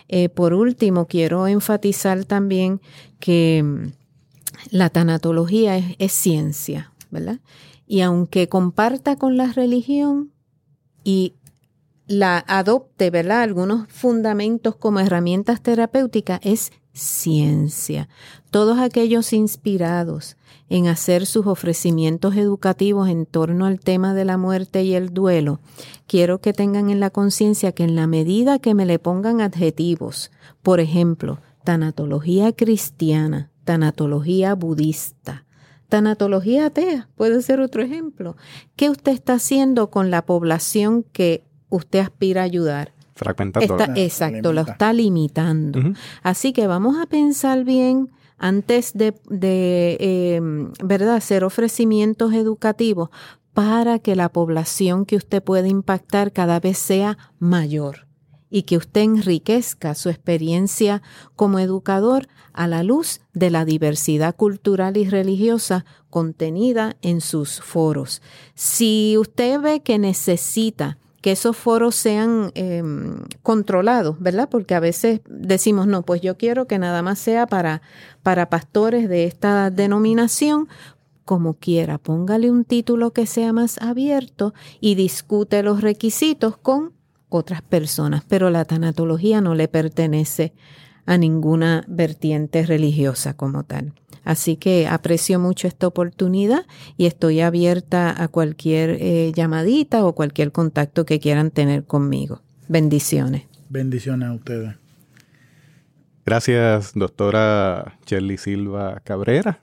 Eh, por último, quiero enfatizar también que la tanatología es, ciencia, ¿verdad? y aunque comparta con la religión y la adopte, ¿verdad? Algunos fundamentos como herramientas terapéuticas, es ciencia. Todos aquellos inspirados en hacer sus ofrecimientos educativos en torno al tema de la muerte y el duelo, quiero que tengan en la conciencia que en la medida que me le pongan adjetivos, por ejemplo, tanatología cristiana, tanatología budista, tanatología atea, puede ser otro ejemplo, ¿qué usted está haciendo con la población que usted aspira a ayudar? Fragmentando. Está, exacto, lo está limitando. Así que vamos a pensar bien antes de, de ¿verdad?, hacer ofrecimientos educativos para que la población que usted puede impactar cada vez sea mayor y que usted enriquezca su experiencia como educador a la luz de la diversidad cultural y religiosa contenida en sus foros. Si usted ve que necesita que esos foros sean em, controlados, ¿verdad? Porque a veces decimos, no, pues yo quiero que nada más sea para, para pastores de esta denominación, como quiera, póngale un título que sea más abierto y discute los requisitos con otras personas, pero la tanatología no le pertenece a ninguna vertiente religiosa como tal. Así que aprecio mucho esta oportunidad y estoy abierta a cualquier eh, llamadita o cualquier contacto que quieran tener conmigo. Bendiciones. Bendiciones a ustedes. Gracias, doctora Shirley Silva Cabrera.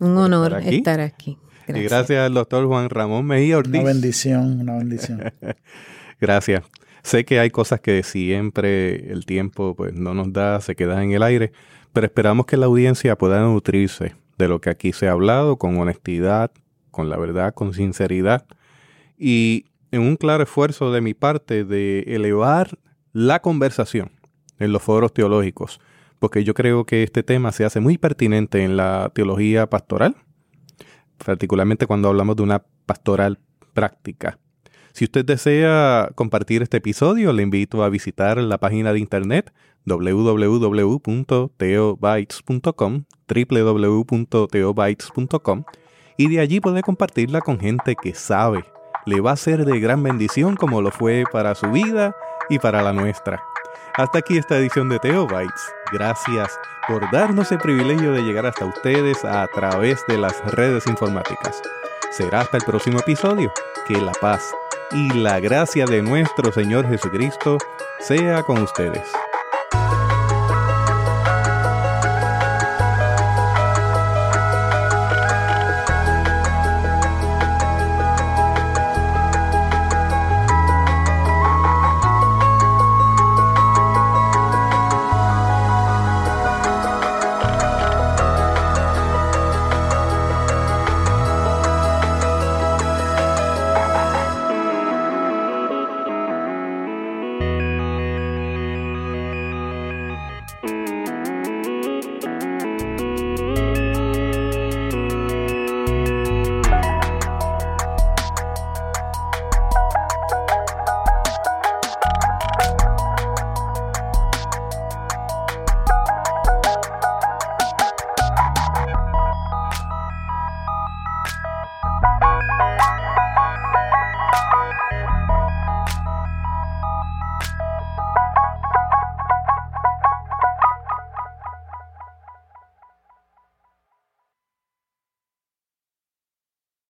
Un honor estar aquí. Y gracias al doctor Juan Ramón Mejía Ortiz. Una bendición, una bendición. gracias. Sé que hay cosas que siempre el tiempo pues no nos da, se quedan en el aire, pero esperamos que la audiencia pueda nutrirse de lo que aquí se ha hablado con honestidad, con la verdad, con sinceridad y en un claro esfuerzo de mi parte de elevar la conversación en los foros teológicos, porque yo creo que este tema se hace muy pertinente en la teología pastoral, particularmente cuando hablamos de una pastoral práctica. Si usted desea compartir este episodio, le invito a visitar la página de internet www.teobytes.com, www.teobytes.com, y de allí puede compartirla con gente que sabe, le va a ser de gran bendición como lo fue para su vida y para la nuestra. Hasta aquí esta edición de Teobytes. Gracias por darnos el privilegio de llegar hasta ustedes a través de las redes informáticas. Será hasta el próximo episodio. Que la paz y la gracia de nuestro Señor Jesucristo sea con ustedes.